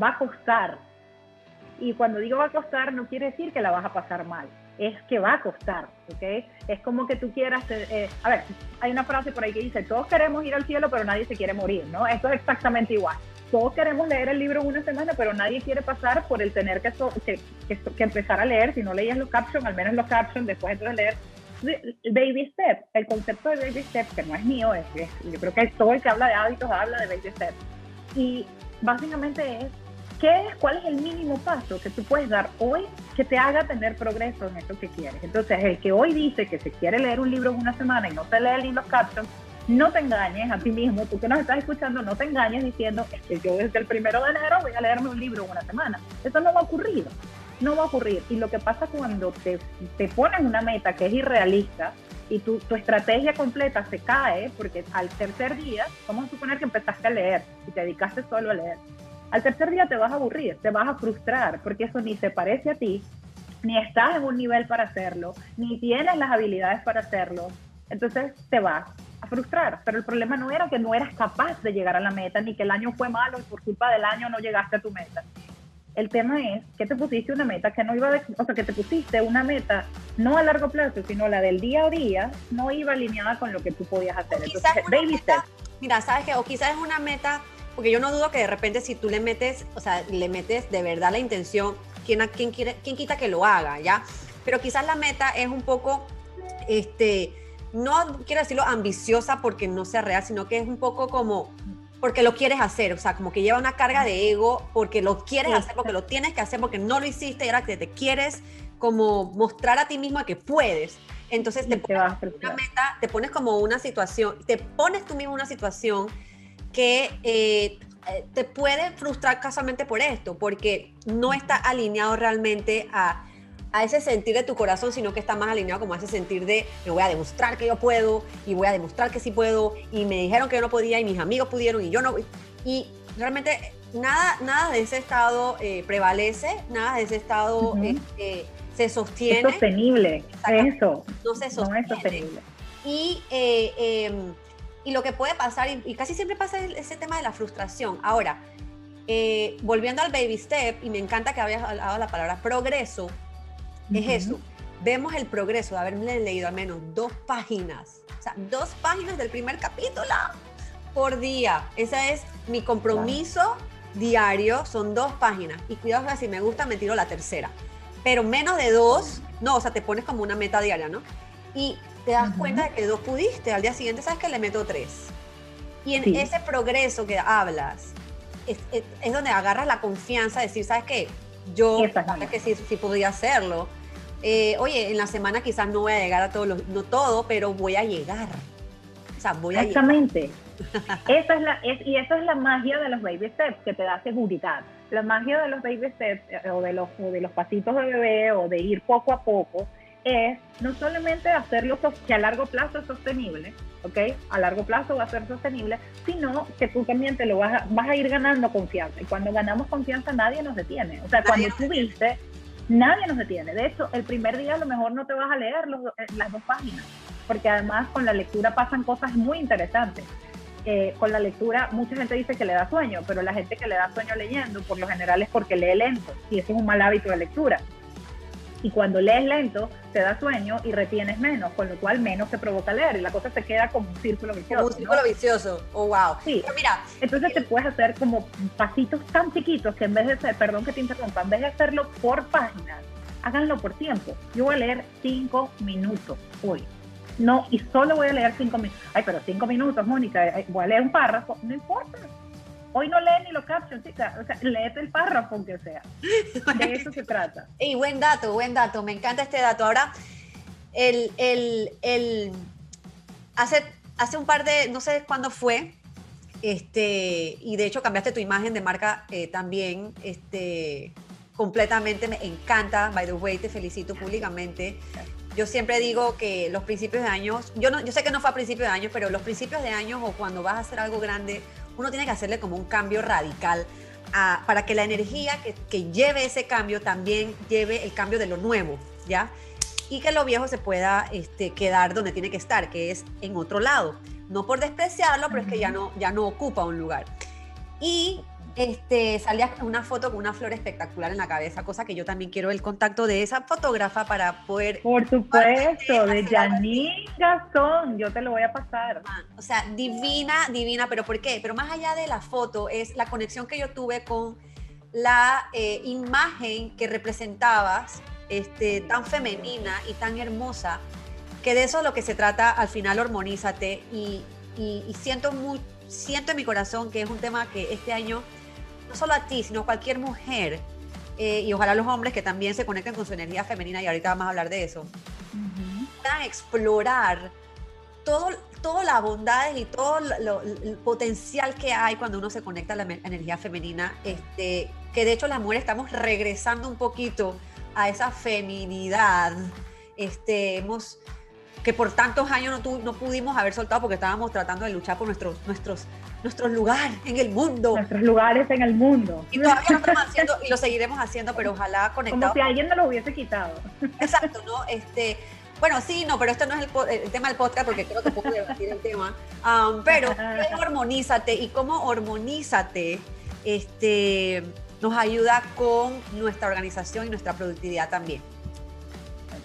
va a costar. Y cuando digo va a costar, no quiere decir que la vas a pasar mal es que va a costar, ¿ok? Es como que tú quieras, eh, eh, a ver, hay una frase por ahí que dice, todos queremos ir al cielo, pero nadie se quiere morir, ¿no? Esto es exactamente igual. Todos queremos leer el libro una semana, pero nadie quiere pasar por el tener que, que, que, empezar a leer, si no leías los captions, al menos los captions, después de leer baby step, el concepto de baby step, que no es mío, es, yo creo que todo el que habla de hábitos habla de baby step. Y básicamente es ¿qué es, ¿cuál es el mínimo paso que tú puedes dar hoy que te haga tener progreso en eso que quieres? Entonces, el que hoy dice que se quiere leer un libro en una semana y no se lee ni los captions, no te engañes a ti mismo, tú que nos estás escuchando, no te engañes diciendo que yo desde el primero de enero voy a leerme un libro en una semana. Eso no va a ocurrir, no va a ocurrir. Y lo que pasa cuando te, te pones una meta que es irrealista y tu, tu estrategia completa se cae, porque al tercer día, vamos a suponer que empezaste a leer y te dedicaste solo a leer, al tercer día te vas a aburrir, te vas a frustrar, porque eso ni se parece a ti, ni estás en un nivel para hacerlo, ni tienes las habilidades para hacerlo. Entonces te vas a frustrar. Pero el problema no era que no eras capaz de llegar a la meta, ni que el año fue malo y por culpa del año no llegaste a tu meta. El tema es que te pusiste una meta que no iba, de, o sea, que te pusiste una meta no a largo plazo, sino la del día a día, no iba alineada con lo que tú podías hacer. Entonces, baby meta, Mira, sabes que, o quizás es una meta porque yo no dudo que de repente si tú le metes, o sea, le metes de verdad la intención, ¿quién, quién, quiere, quién quita que lo haga, ya? Pero quizás la meta es un poco, este, no quiero decirlo ambiciosa porque no sea real, sino que es un poco como porque lo quieres hacer, o sea, como que lleva una carga de ego porque lo quieres hacer, porque lo tienes que hacer, porque no lo hiciste y ahora que te quieres como mostrar a ti mismo que puedes. Entonces te pones una meta, te pones como una situación, te pones tú mismo una situación que eh, eh, te puede frustrar casualmente por esto, porque no está alineado realmente a, a, ese sentir de tu corazón, sino que está más alineado como a ese sentir de me voy a demostrar que yo puedo y voy a demostrar que sí puedo y me dijeron que yo no podía y mis amigos pudieron y yo no. Y realmente nada, nada de ese estado eh, prevalece, nada de ese estado se sostiene. Es sostenible, eso. No se sostiene. No es sostenible. Y em, y lo que puede pasar, y, casi siempre pasa ese tema de la frustración. Ahora, eh, volviendo al baby step, y me encanta que hayas hablado la palabra progreso, es eso. Vemos el progreso de haberme leído al menos dos páginas, o sea, dos páginas del primer capítulo por día. Ese es mi compromiso diario, son dos páginas. Y cuidado si me gusta, me tiro la tercera. Pero menos de dos, no, o sea, te pones como una meta diaria, ¿no? Y te das cuenta de que dos pudiste, al día siguiente sabes que le meto tres. Y en ese progreso que hablas, es, donde agarras la confianza de decir, ¿sabes qué? Yo que sí, sí podía hacerlo. Eh, oye, en la semana quizás no voy a llegar a todos los, no todo, pero voy a llegar. O sea, voy Exactamente. esa es la, es, y esa es la magia de los baby steps, que te da seguridad. La magia de los baby steps, eh, o de los, o de los pasitos de bebé, o de ir poco a poco, es no solamente hacerlo que a largo plazo es sostenible, ¿ok? A largo plazo va a ser sostenible, sino que tú también te lo vas a, vas a ir ganando confianza. Y cuando ganamos confianza nadie nos detiene. O sea, cuando tú viste, nadie nos detiene. De hecho, el primer día a lo mejor no te vas a leer eh, las dos páginas, porque además con la lectura pasan cosas muy interesantes. Eh, con la lectura, mucha gente dice que le da sueño, pero la gente que le da sueño leyendo, por lo general es porque lee lento, y eso es un mal hábito de lectura y cuando lees lento te da sueño y retienes menos, con lo cual menos te provoca leer y la cosa se queda como un círculo vicioso. Como un círculo vicioso, oh wow. Sí, mira, entonces te puedes hacer como pasitos tan chiquitos que en vez de ser, perdón que te interrumpa, en vez de hacerlo por páginas, háganlo por tiempo. Yo voy a leer cinco minutos hoy. no, y solo voy a leer cinco minutos. Ay, pero cinco minutos, Mónica, voy a leer un párrafo, no importa. Hoy no lee ni los captions, o sea, léete el párrafo aunque sea. De eso se trata. Y buen dato, buen dato, me encanta este dato. Ahora, el, el, el, hace, hace un par de, no sé cuándo fue, este, y de hecho cambiaste tu imagen de marca eh, también, este, completamente, me encanta, by the way, te felicito públicamente. Yo siempre digo que los principios de años, yo, no, yo sé que no fue a principios de años, pero los principios de años o cuando vas a hacer algo grande, uno tiene que hacerle como un cambio radical para que la energía que, que, lleve ese cambio también lleve el cambio de lo nuevo, ¿ya? Y que lo viejo se pueda este, quedar donde tiene que estar, que es en otro lado. No por despreciarlo, pero es que ya no, ya no ocupa un lugar. Y este, salía una foto con una flor espectacular en la cabeza, cosa que yo también quiero el contacto de esa fotógrafa para poder... Por supuesto, de Janine Gastón, yo te lo voy a pasar. Ah, o sea, divina, divina, pero ¿por qué? Pero más allá de la foto es la conexión que yo tuve con la eh, imagen que representabas, este, tan femenina y tan hermosa, que de eso es lo que se trata al final, hormonízate, y, y, y siento, muy, siento en mi corazón que es un tema que este año no solo a ti, sino a cualquier mujer, eh, y ojalá los hombres que también se conecten con su energía femenina, y ahorita vamos a hablar de eso, puedan explorar todo, todas las bondades y todo el potencial que hay cuando uno se conecta a la energía femenina, este, que de hecho las mujeres estamos regresando un poquito a esa feminidad. Este, hemos que por tantos años no, no pudimos haber soltado porque estábamos tratando de luchar por nuestros, nuestros, nuestros lugares en el mundo. Nuestros lugares en el mundo. Y todavía lo estamos haciendo y lo seguiremos haciendo, pero ojalá conectados. Como si alguien nos lo hubiese quitado. Exacto, ¿no? Este, bueno, sí, no, pero esto no es el, tema del podcast porque creo que puedo debatir el tema. Um, pero, ¿qué hormonízate? Y cómo hormonízate este, nos ayuda con nuestra organización y nuestra productividad también.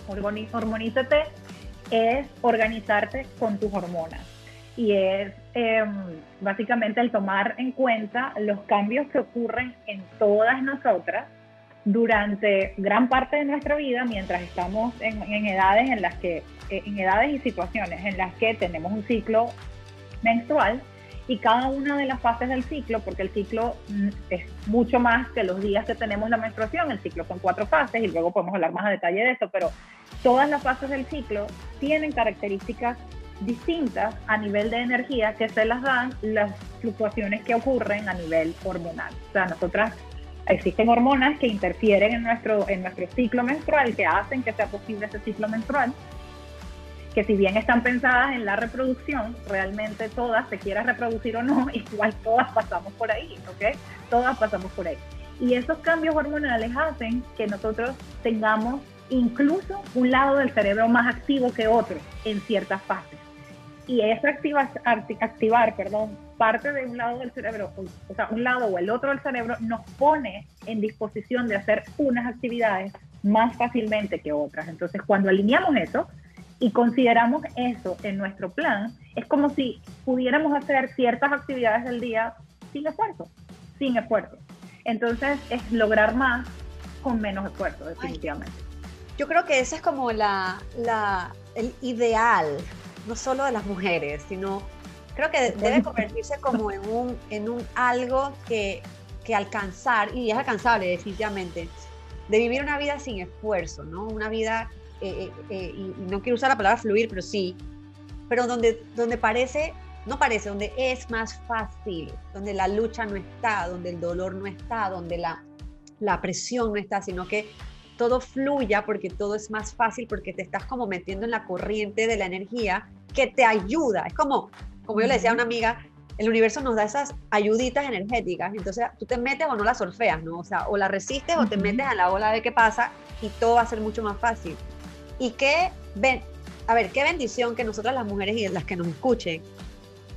Hormonízate es organizarte con tus hormonas y es em, básicamente el tomar en cuenta los cambios que ocurren en todas nosotras durante gran parte de nuestra vida mientras estamos en, edades en las que eh, en edades y situaciones en las que tenemos un ciclo menstrual y cada una de las fases del ciclo, porque el ciclo mm, es mucho más que los días que tenemos la menstruación, el ciclo son cuatro fases y luego podemos hablar más a detalle de eso, pero todas las fases del ciclo tienen características distintas a nivel de energía que se las dan las fluctuaciones que ocurren a nivel hormonal. O sea, nosotras existen hormonas que interfieren en nuestro, en nuestro ciclo menstrual, que hacen que sea posible ese ciclo menstrual, que si bien están pensadas en la reproducción, realmente todas, se quiera reproducir o no, igual todas pasamos por ahí, ¿ok? Todas pasamos por ahí. Y esos cambios hormonales hacen que nosotros tengamos incluso un lado del cerebro más activo que otro en ciertas fases. Y esa activa, activar perdón, parte de un lado del cerebro, o sea, un lado o el otro del cerebro, nos pone en disposición de hacer unas actividades más fácilmente que otras. Entonces, cuando alineamos eso y consideramos eso en nuestro plan, es como si pudiéramos hacer ciertas actividades del día sin esfuerzo, sin esfuerzo. Entonces, es lograr más con menos esfuerzo, definitivamente. Yo creo que ese es como la, el ideal, no solo de las mujeres, sino creo que debe convertirse como en un, en un algo que, que alcanzar, y es alcanzable definitivamente, de vivir una vida sin esfuerzo, ¿no? Una vida, eh, eh, eh, y no quiero usar la palabra fluir, pero sí, pero donde, donde parece, no parece, donde es más fácil, donde la lucha no está, donde el dolor no está, donde la, la presión no está, sino que todo fluya porque todo es más fácil porque te estás como metiendo en la corriente de la energía que te ayuda. Es como, como yo le decía a una amiga, el universo nos da esas ayuditas energéticas, entonces tú te metes o no la solfeas, ¿no? O sea, o la resistes o te metes a la ola de qué pasa y todo va a ser mucho más fácil. Y qué, ven, a ver, qué bendición que nosotras las mujeres y las que nos escuchen,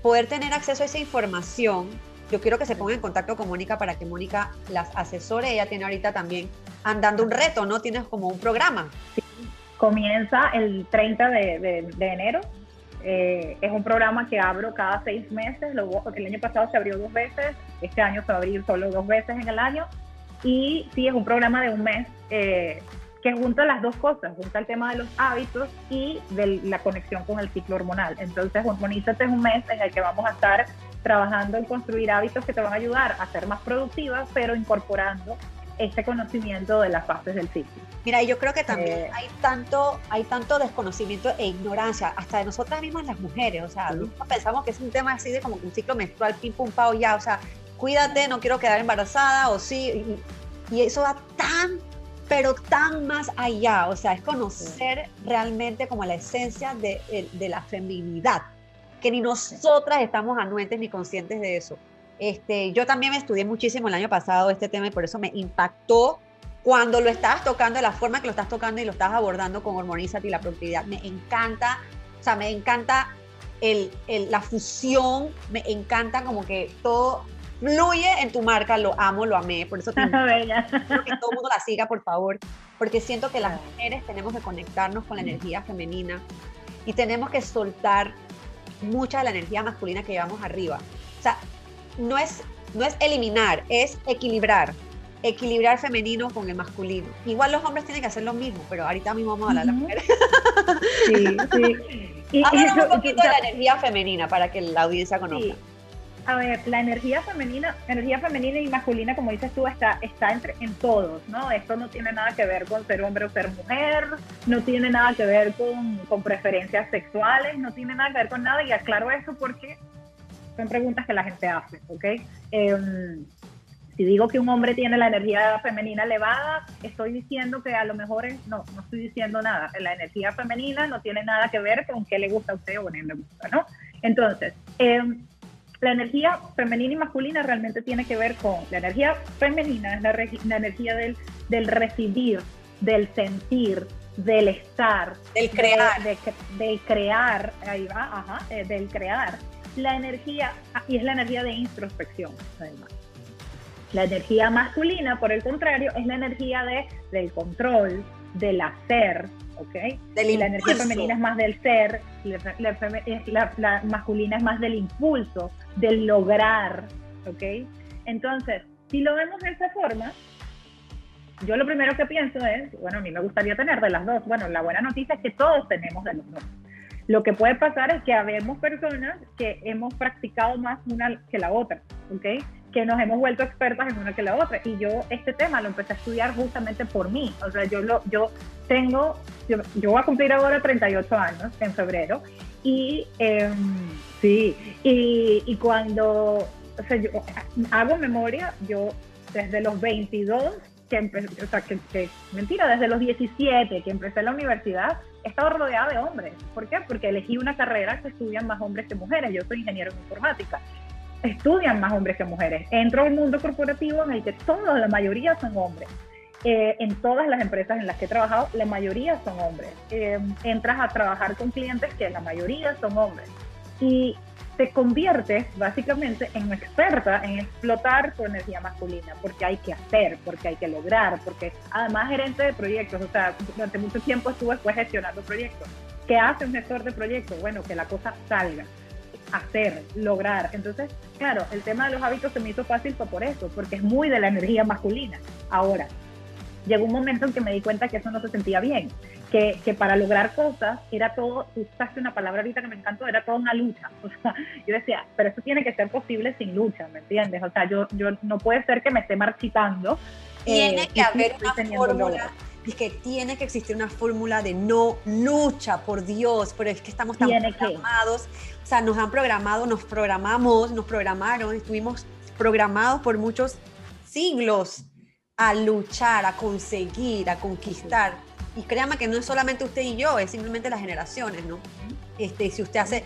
poder tener acceso a esa información yo quiero que se ponga en contacto con Mónica para que Mónica las asesore. Ella tiene ahorita también andando un reto, ¿no? Tienes como un programa. Sí. Comienza el 30 de, enero. Eh, es un programa que abro cada seis meses. el año pasado se abrió dos veces. Este año se va a abrir solo dos veces en el año. Y sí, es un programa de un mes. Eh, que junta las dos cosas, junta el tema de los hábitos y de la conexión con el ciclo hormonal. Entonces, Hormonízate es un mes en el que vamos a estar trabajando en construir hábitos que te van a ayudar a ser más productiva, pero incorporando este conocimiento de las fases del ciclo. Mira, yo creo que también eh, hay tanto, hay tanto desconocimiento e ignorancia, hasta de nosotras mismas las mujeres, o sea, pensamos que es un tema así de como un ciclo menstrual, pim pum pao ya, o sea, cuídate, no quiero quedar embarazada, o sí, y, y eso va tan pero tan más allá, o sea, es conocer realmente como la esencia de, de, la feminidad, que ni nosotras estamos anuentes ni conscientes de eso. Este, yo también me estudié muchísimo el año pasado este tema y por eso me impactó cuando lo estabas tocando, la forma que lo estás tocando y lo estás abordando con Hormonízate y la productividad. Me encanta, o sea, me encanta el, el, la fusión, me encanta como que todo fluye en tu marca, lo amo, lo amé, por eso te que todo el mundo la siga, por favor, porque siento que las mujeres tenemos que conectarnos con la energía femenina y tenemos que soltar mucha de la energía masculina que llevamos arriba. O sea, no es, no es eliminar, es equilibrar. Equilibrar femenino con el masculino. Igual los hombres tienen que hacer lo mismo, pero ahorita mismo vamos a hablar de las mujeres. Sí, sí. Y, un poquito de la energía femenina para que la audiencia conozca. A ver, la energía femenina, energía femenina y masculina, como dices tú, está, está entre, en todos, ¿no? Esto no tiene nada que ver con ser hombre o ser mujer, no tiene nada que ver con, con preferencias sexuales, no tiene nada que ver con nada, y aclaro eso porque son preguntas que la gente hace, ¿ok? Em, si digo que un hombre tiene la energía femenina elevada, estoy diciendo que a lo mejor es, no, no estoy diciendo nada. La energía femenina no tiene nada que ver con qué le gusta a usted o no le gusta, ¿no? Entonces, eh, la energía femenina y masculina realmente tiene que ver con la energía femenina, es la, energía del, del, recibir, del sentir, del estar, del crear, del crear, ahí va, ajá, eh, del crear. La energía, y es la energía de introspección, además. La energía masculina, por el contrario, es la energía de, del control, del hacer, ¿ok? y la energía femenina es más del ser, la, la, masculina es más del impulso, del lograr, ¿ok? Entonces, si lo vemos de esa forma, yo lo primero que pienso es, bueno, a mí me gustaría tener de las dos. Bueno, la buena noticia es que todos tenemos de los dos. Lo que puede pasar es que habemos personas que hemos practicado más una que la otra, ¿ok? Que nos hemos vuelto expertas en una que la otra. Y yo este tema lo empecé a estudiar justamente por mí. O sea, yo, lo, yo tengo, yo, voy a cumplir ahora 38 años en febrero. Y em, sí, y, y, cuando o sea, yo hago memoria, yo desde los 22, que empecé, o sea, que, que, mentira, desde los 17 que empecé la universidad, he estado rodeada de hombres. ¿Por qué? Porque elegí una carrera que estudian más hombres que mujeres. Yo soy ingeniero en informática estudian más hombres que mujeres. Entro al mundo corporativo en el que todos, la mayoría son hombres. Eh, en todas las empresas en las que he trabajado, la mayoría son hombres. Eh, entras a trabajar con clientes que la mayoría son hombres. Y te conviertes básicamente en experta en explotar tu energía masculina, porque hay que hacer, porque hay que lograr, porque además gerente de proyectos, o sea, durante mucho tiempo estuve después gestionando proyectos. ¿Qué hace un gestor de proyectos? Bueno, que la cosa salga hacer, lograr. Entonces, claro, el tema de los hábitos se me hizo fácil fue por eso, porque es muy de la energía masculina. Ahora, llegó un momento en que me di cuenta que eso no se sentía bien, que, que para lograr cosas era todo, usaste una palabra ahorita que me encantó, era toda una lucha. O sea, yo decía, pero eso tiene que ser posible sin lucha, ¿me entiendes? O sea, yo, yo no puede ser que me esté marchitando. Tiene eh, que haber una fórmula que tiene que existir una fórmula de no lucha, por Dios, pero es que estamos tan programados, o sea, nos han programado, nos programamos, nos programaron, estuvimos programados por muchos siglos a luchar, a conseguir, a conquistar. Y créame que no es solamente usted y yo, es simplemente las generaciones, ¿no? Este, si usted hace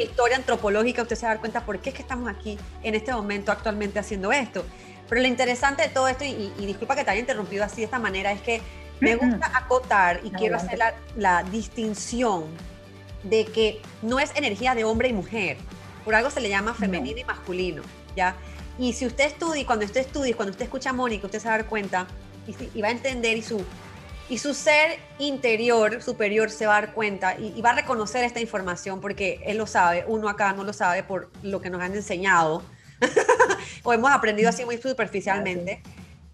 historia antropológica, usted se va a dar cuenta por qué es que estamos aquí en este momento actualmente haciendo esto. Pero lo interesante de todo esto, y, disculpa que te haya interrumpido así de esta manera, es que me gusta acotar y quiero hacer la, distinción de que no es energía de hombre y mujer. Por algo se le llama femenino y masculino, ¿ya? Y si usted estudia, cuando usted estudia, cuando usted escucha a Mónica, usted se va a dar cuenta y, va a entender y su, y su ser interior, superior, se va a dar cuenta y, y, va a reconocer esta información porque él lo sabe, uno acá no lo sabe por lo que nos han enseñado o hemos aprendido así muy superficialmente,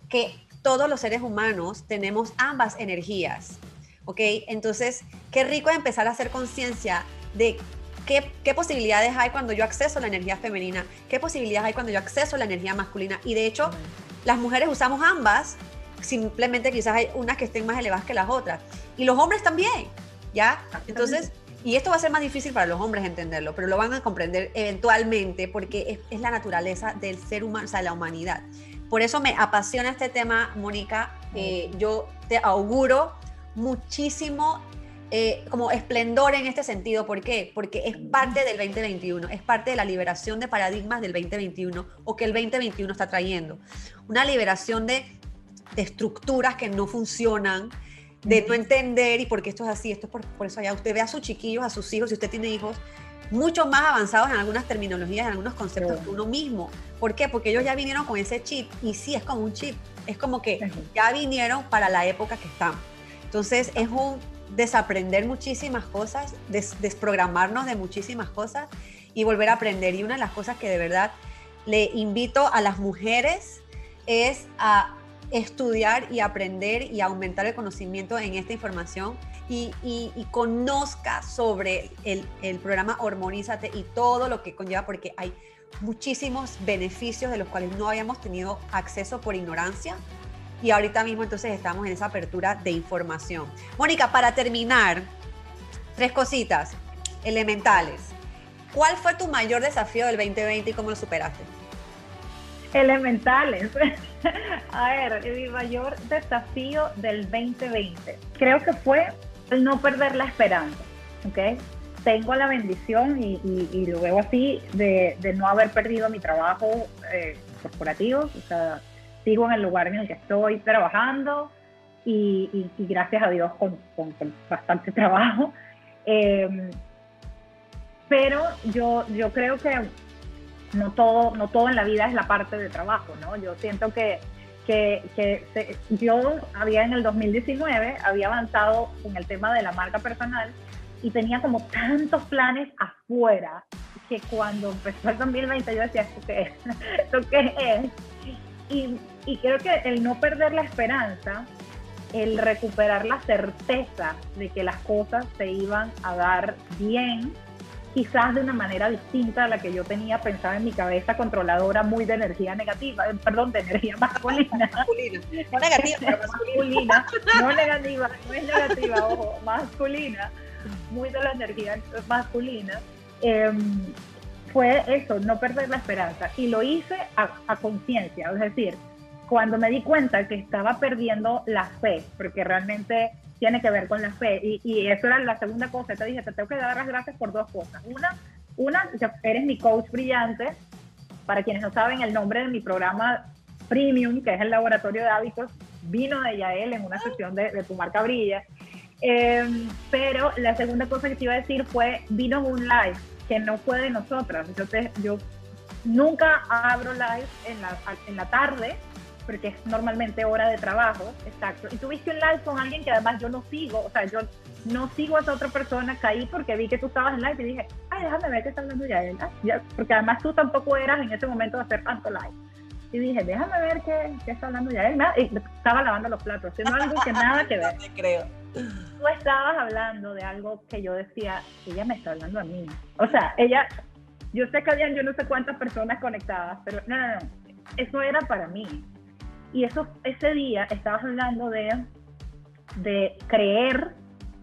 que todos los seres humanos tenemos ambas energías, ¿ok? Entonces, qué rico empezar a hacer conciencia de qué, qué, posibilidades hay cuando yo acceso a la energía femenina, qué posibilidades hay cuando yo acceso a la energía masculina. Y de hecho, las mujeres usamos ambas, simplemente quizás hay unas que estén más elevadas que las otras. Y los hombres también, ¿ya? Entonces, y esto va a ser más difícil para los hombres entenderlo, pero lo van a comprender eventualmente porque es, la naturaleza del ser humano, o sea, de la humanidad. Por eso me apasiona este tema, Mónica. Eh, yo te auguro muchísimo eh, como esplendor en este sentido. ¿Por qué? Porque es parte del 2021, es parte de la liberación de paradigmas del 2021 o que el 2021 está trayendo. Una liberación de, de estructuras que no funcionan, de no entender y porque esto es así, esto es por, por eso allá usted ve a sus chiquillos, a sus hijos, si usted tiene hijos, mucho más avanzados en algunas terminologías, en algunos conceptos que uno mismo. ¿Por qué? Porque ellos ya vinieron con ese chip y sí, es como un chip, es como que ya vinieron para la época que estamos. Entonces es un desaprender muchísimas cosas, desprogramarnos de muchísimas cosas y volver a aprender. Y una de las cosas que de verdad le invito a las mujeres es a estudiar y aprender y aumentar el conocimiento en esta información y, conozca sobre el, el, programa Hormonízate y todo lo que conlleva, porque hay muchísimos beneficios de los cuales no habíamos tenido acceso por ignorancia. Y ahorita mismo entonces estamos en esa apertura de información. Mónica, para terminar, tres cositas elementales. ¿Cuál fue tu mayor desafío del 2020 y cómo lo superaste? Elementales. A ver, mi mayor desafío del 2020 creo que fue el no perder la esperanza, ¿ok? Tengo la bendición y, lo veo así de, no haber perdido mi trabajo eh, corporativo, o sea, sigo en el lugar en el que estoy trabajando y, gracias a Dios con, bastante trabajo. Em, pero yo, yo creo que no todo, no todo en la vida es la parte de trabajo, ¿no? Yo siento que, que, que yo había en el 2019, había avanzado con el tema de la marca personal y tenía como tantos planes afuera que cuando empezó el 2020 yo decía, ¿esto qué es? ¿Esto qué es? Y, y creo que el no perder la esperanza, el recuperar la certeza de que las cosas se iban a dar bien, quizás de una manera distinta a la que yo tenía pensada en mi cabeza controladora, muy de energía negativa, eh, perdón, de energía masculina. No negativa, pero masculina. No negativa, no es negativa, ojo, masculina, muy de la energía masculina. Em, fue eso, no perder la esperanza. Y lo hice a, a conciencia, es decir, cuando me di cuenta que estaba perdiendo la fe, porque realmente tiene que ver con la fe. Y, eso era la segunda cosa. Te dije, te tengo que dar las gracias por dos cosas. Una, una, eres mi coach brillante. Para quienes no saben, el nombre de mi programa Premium, que es el laboratorio de hábitos, vino de Yael en una sesión de, Tu Marca Brilla. Em, pero la segunda cosa que te iba a decir fue, vino un live que no fue de nosotras. Entonces, yo nunca abro live en la, en la tarde porque es normalmente hora de trabajo, exacto. Y tuviste un live con alguien que además yo no sigo, o sea, yo no sigo a esa otra persona, caí porque vi que tú estabas en live y dije, ay, déjame ver qué está hablando ya él, porque además tú tampoco eras en ese momento de hacer tanto live. Y dije, déjame ver qué, qué está hablando ya él. Y estaba lavando los platos, haciendo algo que nada que ver. No te creo. Tú estabas hablando de algo que yo decía, ella me está hablando a mí. O sea, ella, yo sé que habían yo no sé cuántas personas conectadas, pero no, no, no, eso era para mí y eso, ese día estabas hablando de, de creer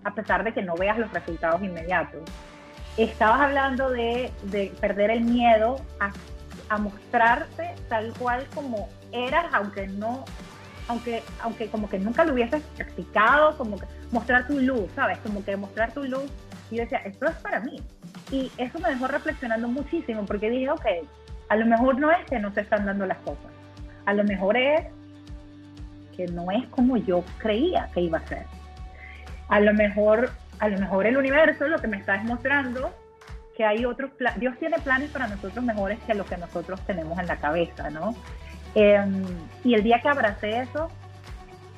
a pesar de que no veas los resultados inmediatos. Estabas hablando de, de perder el miedo a, a, mostrarte tal cual como eras, aunque no, aunque, aunque como que nunca lo hubieses practicado, como que mostrar tu luz, ¿sabes? Como que mostrar tu luz. Y yo decía, esto es para mí. Y eso me dejó reflexionando muchísimo, porque dije, ok, a lo mejor no es que no se están dando las cosas. A lo mejor es no es como yo creía que iba a ser. A lo mejor, a lo mejor el universo lo que me está mostrando que hay otros planes, Dios tiene planes para nosotros mejores que los que nosotros tenemos en la cabeza, ¿no? Em, y el día que abracé eso,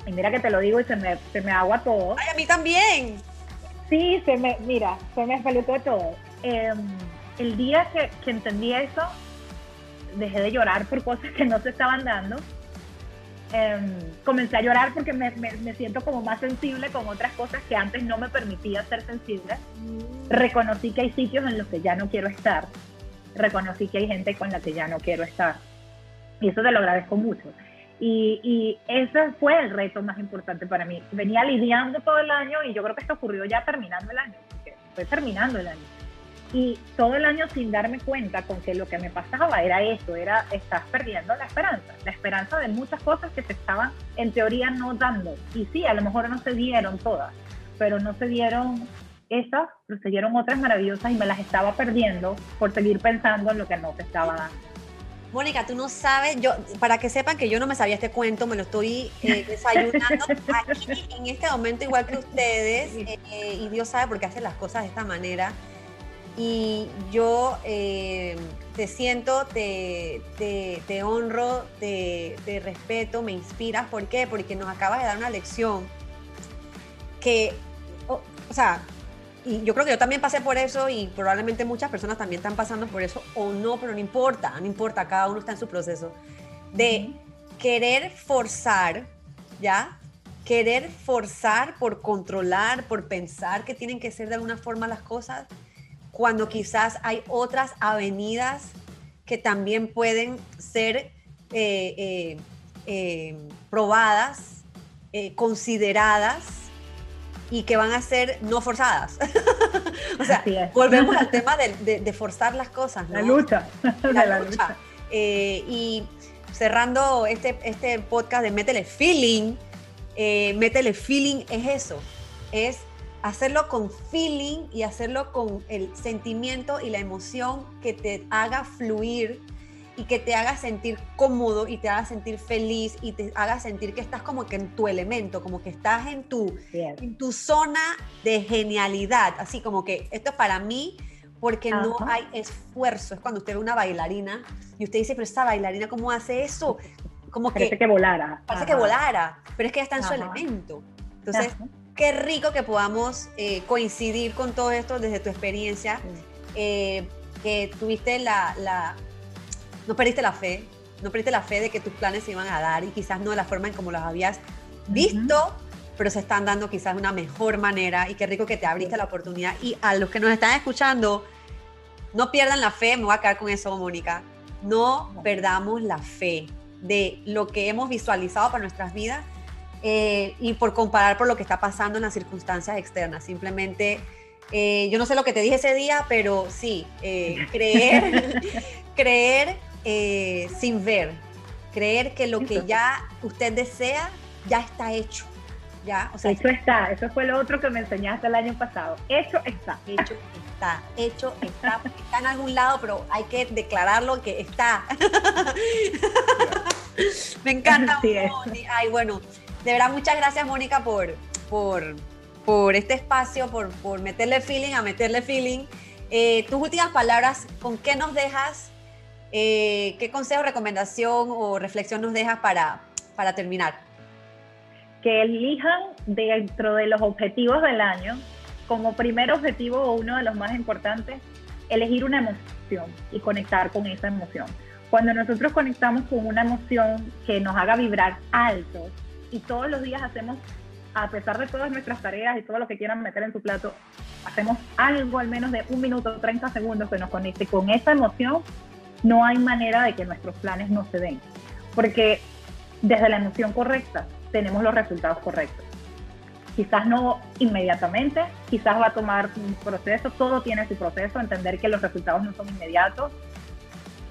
y mira que te lo digo y se me, se me agua todo. ¡Ay, a mí también! Sí, se me, mira, se me salió todo. Em, el día que, que entendí eso, dejé de llorar por cosas que no se estaban dando Em, comencé a llorar porque me, me, siento como más sensible con otras cosas que antes no me permitía ser sensible. Mm. Reconocí que hay sitios en los que ya no quiero estar. Reconocí que hay gente con la que ya no quiero estar. Y eso te lo agradezco mucho. Y, y, ese fue el reto más importante para mí. Venía lidiando todo el año y yo creo que esto ocurrió ya terminando el año, fue terminando el año. Y todo el año sin darme cuenta con que lo que me pasaba era eso, era estás perdiendo la esperanza, la esperanza de muchas cosas que se estaban en teoría no dando. Y sí, a lo mejor no se dieron todas, pero no se dieron esas, pero se dieron otras maravillosas y me las estaba perdiendo por seguir pensando en lo que no se estaba dando. Mónica, tú no sabes, yo, para que sepan que yo no me sabía este cuento, me lo estoy eh, desayunando aquí en este momento igual que ustedes, eh, y Dios sabe por qué hace las cosas de esta manera. Y yo eh, te siento, te, te, honro, te, te, respeto, me inspiras. ¿Por qué? Porque nos acabas de dar una lección que, o sea, y yo creo que yo también pasé por eso y probablemente muchas personas también están pasando por eso o no, pero no importa, no importa, cada uno está en su proceso de querer forzar, ¿ya? Querer forzar por controlar, por pensar que tienen que ser de alguna forma las cosas, cuando quizás hay otras avenidas que también pueden ser eh, eh, eh, probadas, consideradas y que van a ser no forzadas. o sea, volvemos al tema de, forzar las cosas. La lucha. La, lucha. Y cerrando este, este podcast de Métele Feeling, Métele Feeling es eso, es hacerlo con feeling y hacerlo con el sentimiento y la emoción que te haga fluir y que te haga sentir cómodo y te haga sentir feliz y te haga sentir que estás como que en tu elemento, como que estás en tu, en tu zona de genialidad, así como que esto es para mí porque no hay esfuerzo. Es cuando usted ve una bailarina y usted dice, pero esta bailarina, ¿cómo hace eso? Como parece que, volara. Parece que volara, pero es que ya está en su elemento. Entonces, qué rico que podamos eh, coincidir con todo esto desde tu experiencia, eh, que tuviste la, la no perdiste la fe, no perdiste la fe de que tus planes se iban a dar y quizás no de la forma en como los habías visto, pero se están dando quizás de una mejor manera y qué rico que te abriste la oportunidad. Y a los que nos están escuchando, no pierdan la fe, me voy a quedar con eso, Mónica, no perdamos la fe de lo que hemos visualizado para nuestras vidas eh, y por comparar por lo que está pasando en las circunstancias externas. Simplemente, eh, yo no sé lo que te dije ese día, pero sí, eh, creer, creer eh, sin ver, creer que lo que ya usted desea ya está hecho. Ya, o sea, hecho está, eso fue lo otro que me enseñaste el año pasado. Hecho está. Hecho está, hecho está. Está en algún lado, pero hay que declararlo que está. me encanta. Ay, bueno, de verdad, muchas gracias, Mónica, por, por, por este espacio, por, por meterle feeling a meterle feeling. Eh, tus últimas palabras, ¿con qué nos dejas eh, ¿Qué consejo, recomendación o reflexión nos dejas para, para terminar? Que elijan dentro de los objetivos del año, como primer objetivo o uno de los más importantes, elegir una emoción y conectar con esa emoción. Cuando nosotros conectamos con una emoción que nos haga vibrar alto y todos los días hacemos, a pesar de todas nuestras tareas y todo lo que quieran meter en su plato, hacemos algo al menos de un minuto, 30 segundos que nos conecte con esa emoción, no hay manera de que nuestros planes no se den, porque desde la emoción correcta tenemos los resultados correctos. Quizás no inmediatamente, quizás va a tomar un proceso, todo tiene su proceso, entender que los resultados no son inmediatos,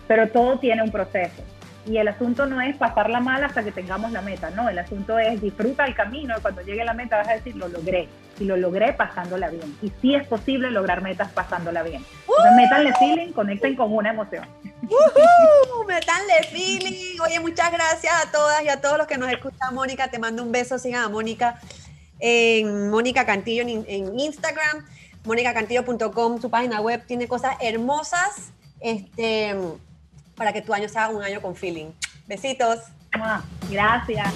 pero todo tiene un proceso. Y el asunto no es pasarla mal hasta que tengamos la meta, no, el asunto es disfruta el camino y cuando llegue la meta vas a decir, lo logré, y lo logré pasándola bien. Y sí es posible lograr metas pasándola bien. Métanle feeling, conecten con una emoción. Uh, metanle feeling. Oye, muchas gracias a todas y a todos los que nos escuchan. Mónica, te mando un beso. Sigan a Mónica en Mónica Cantillo en, en Instagram, mónicacantillo.com, su página web tiene cosas hermosas este, para que tu año sea un año con feeling. Besitos. Gracias.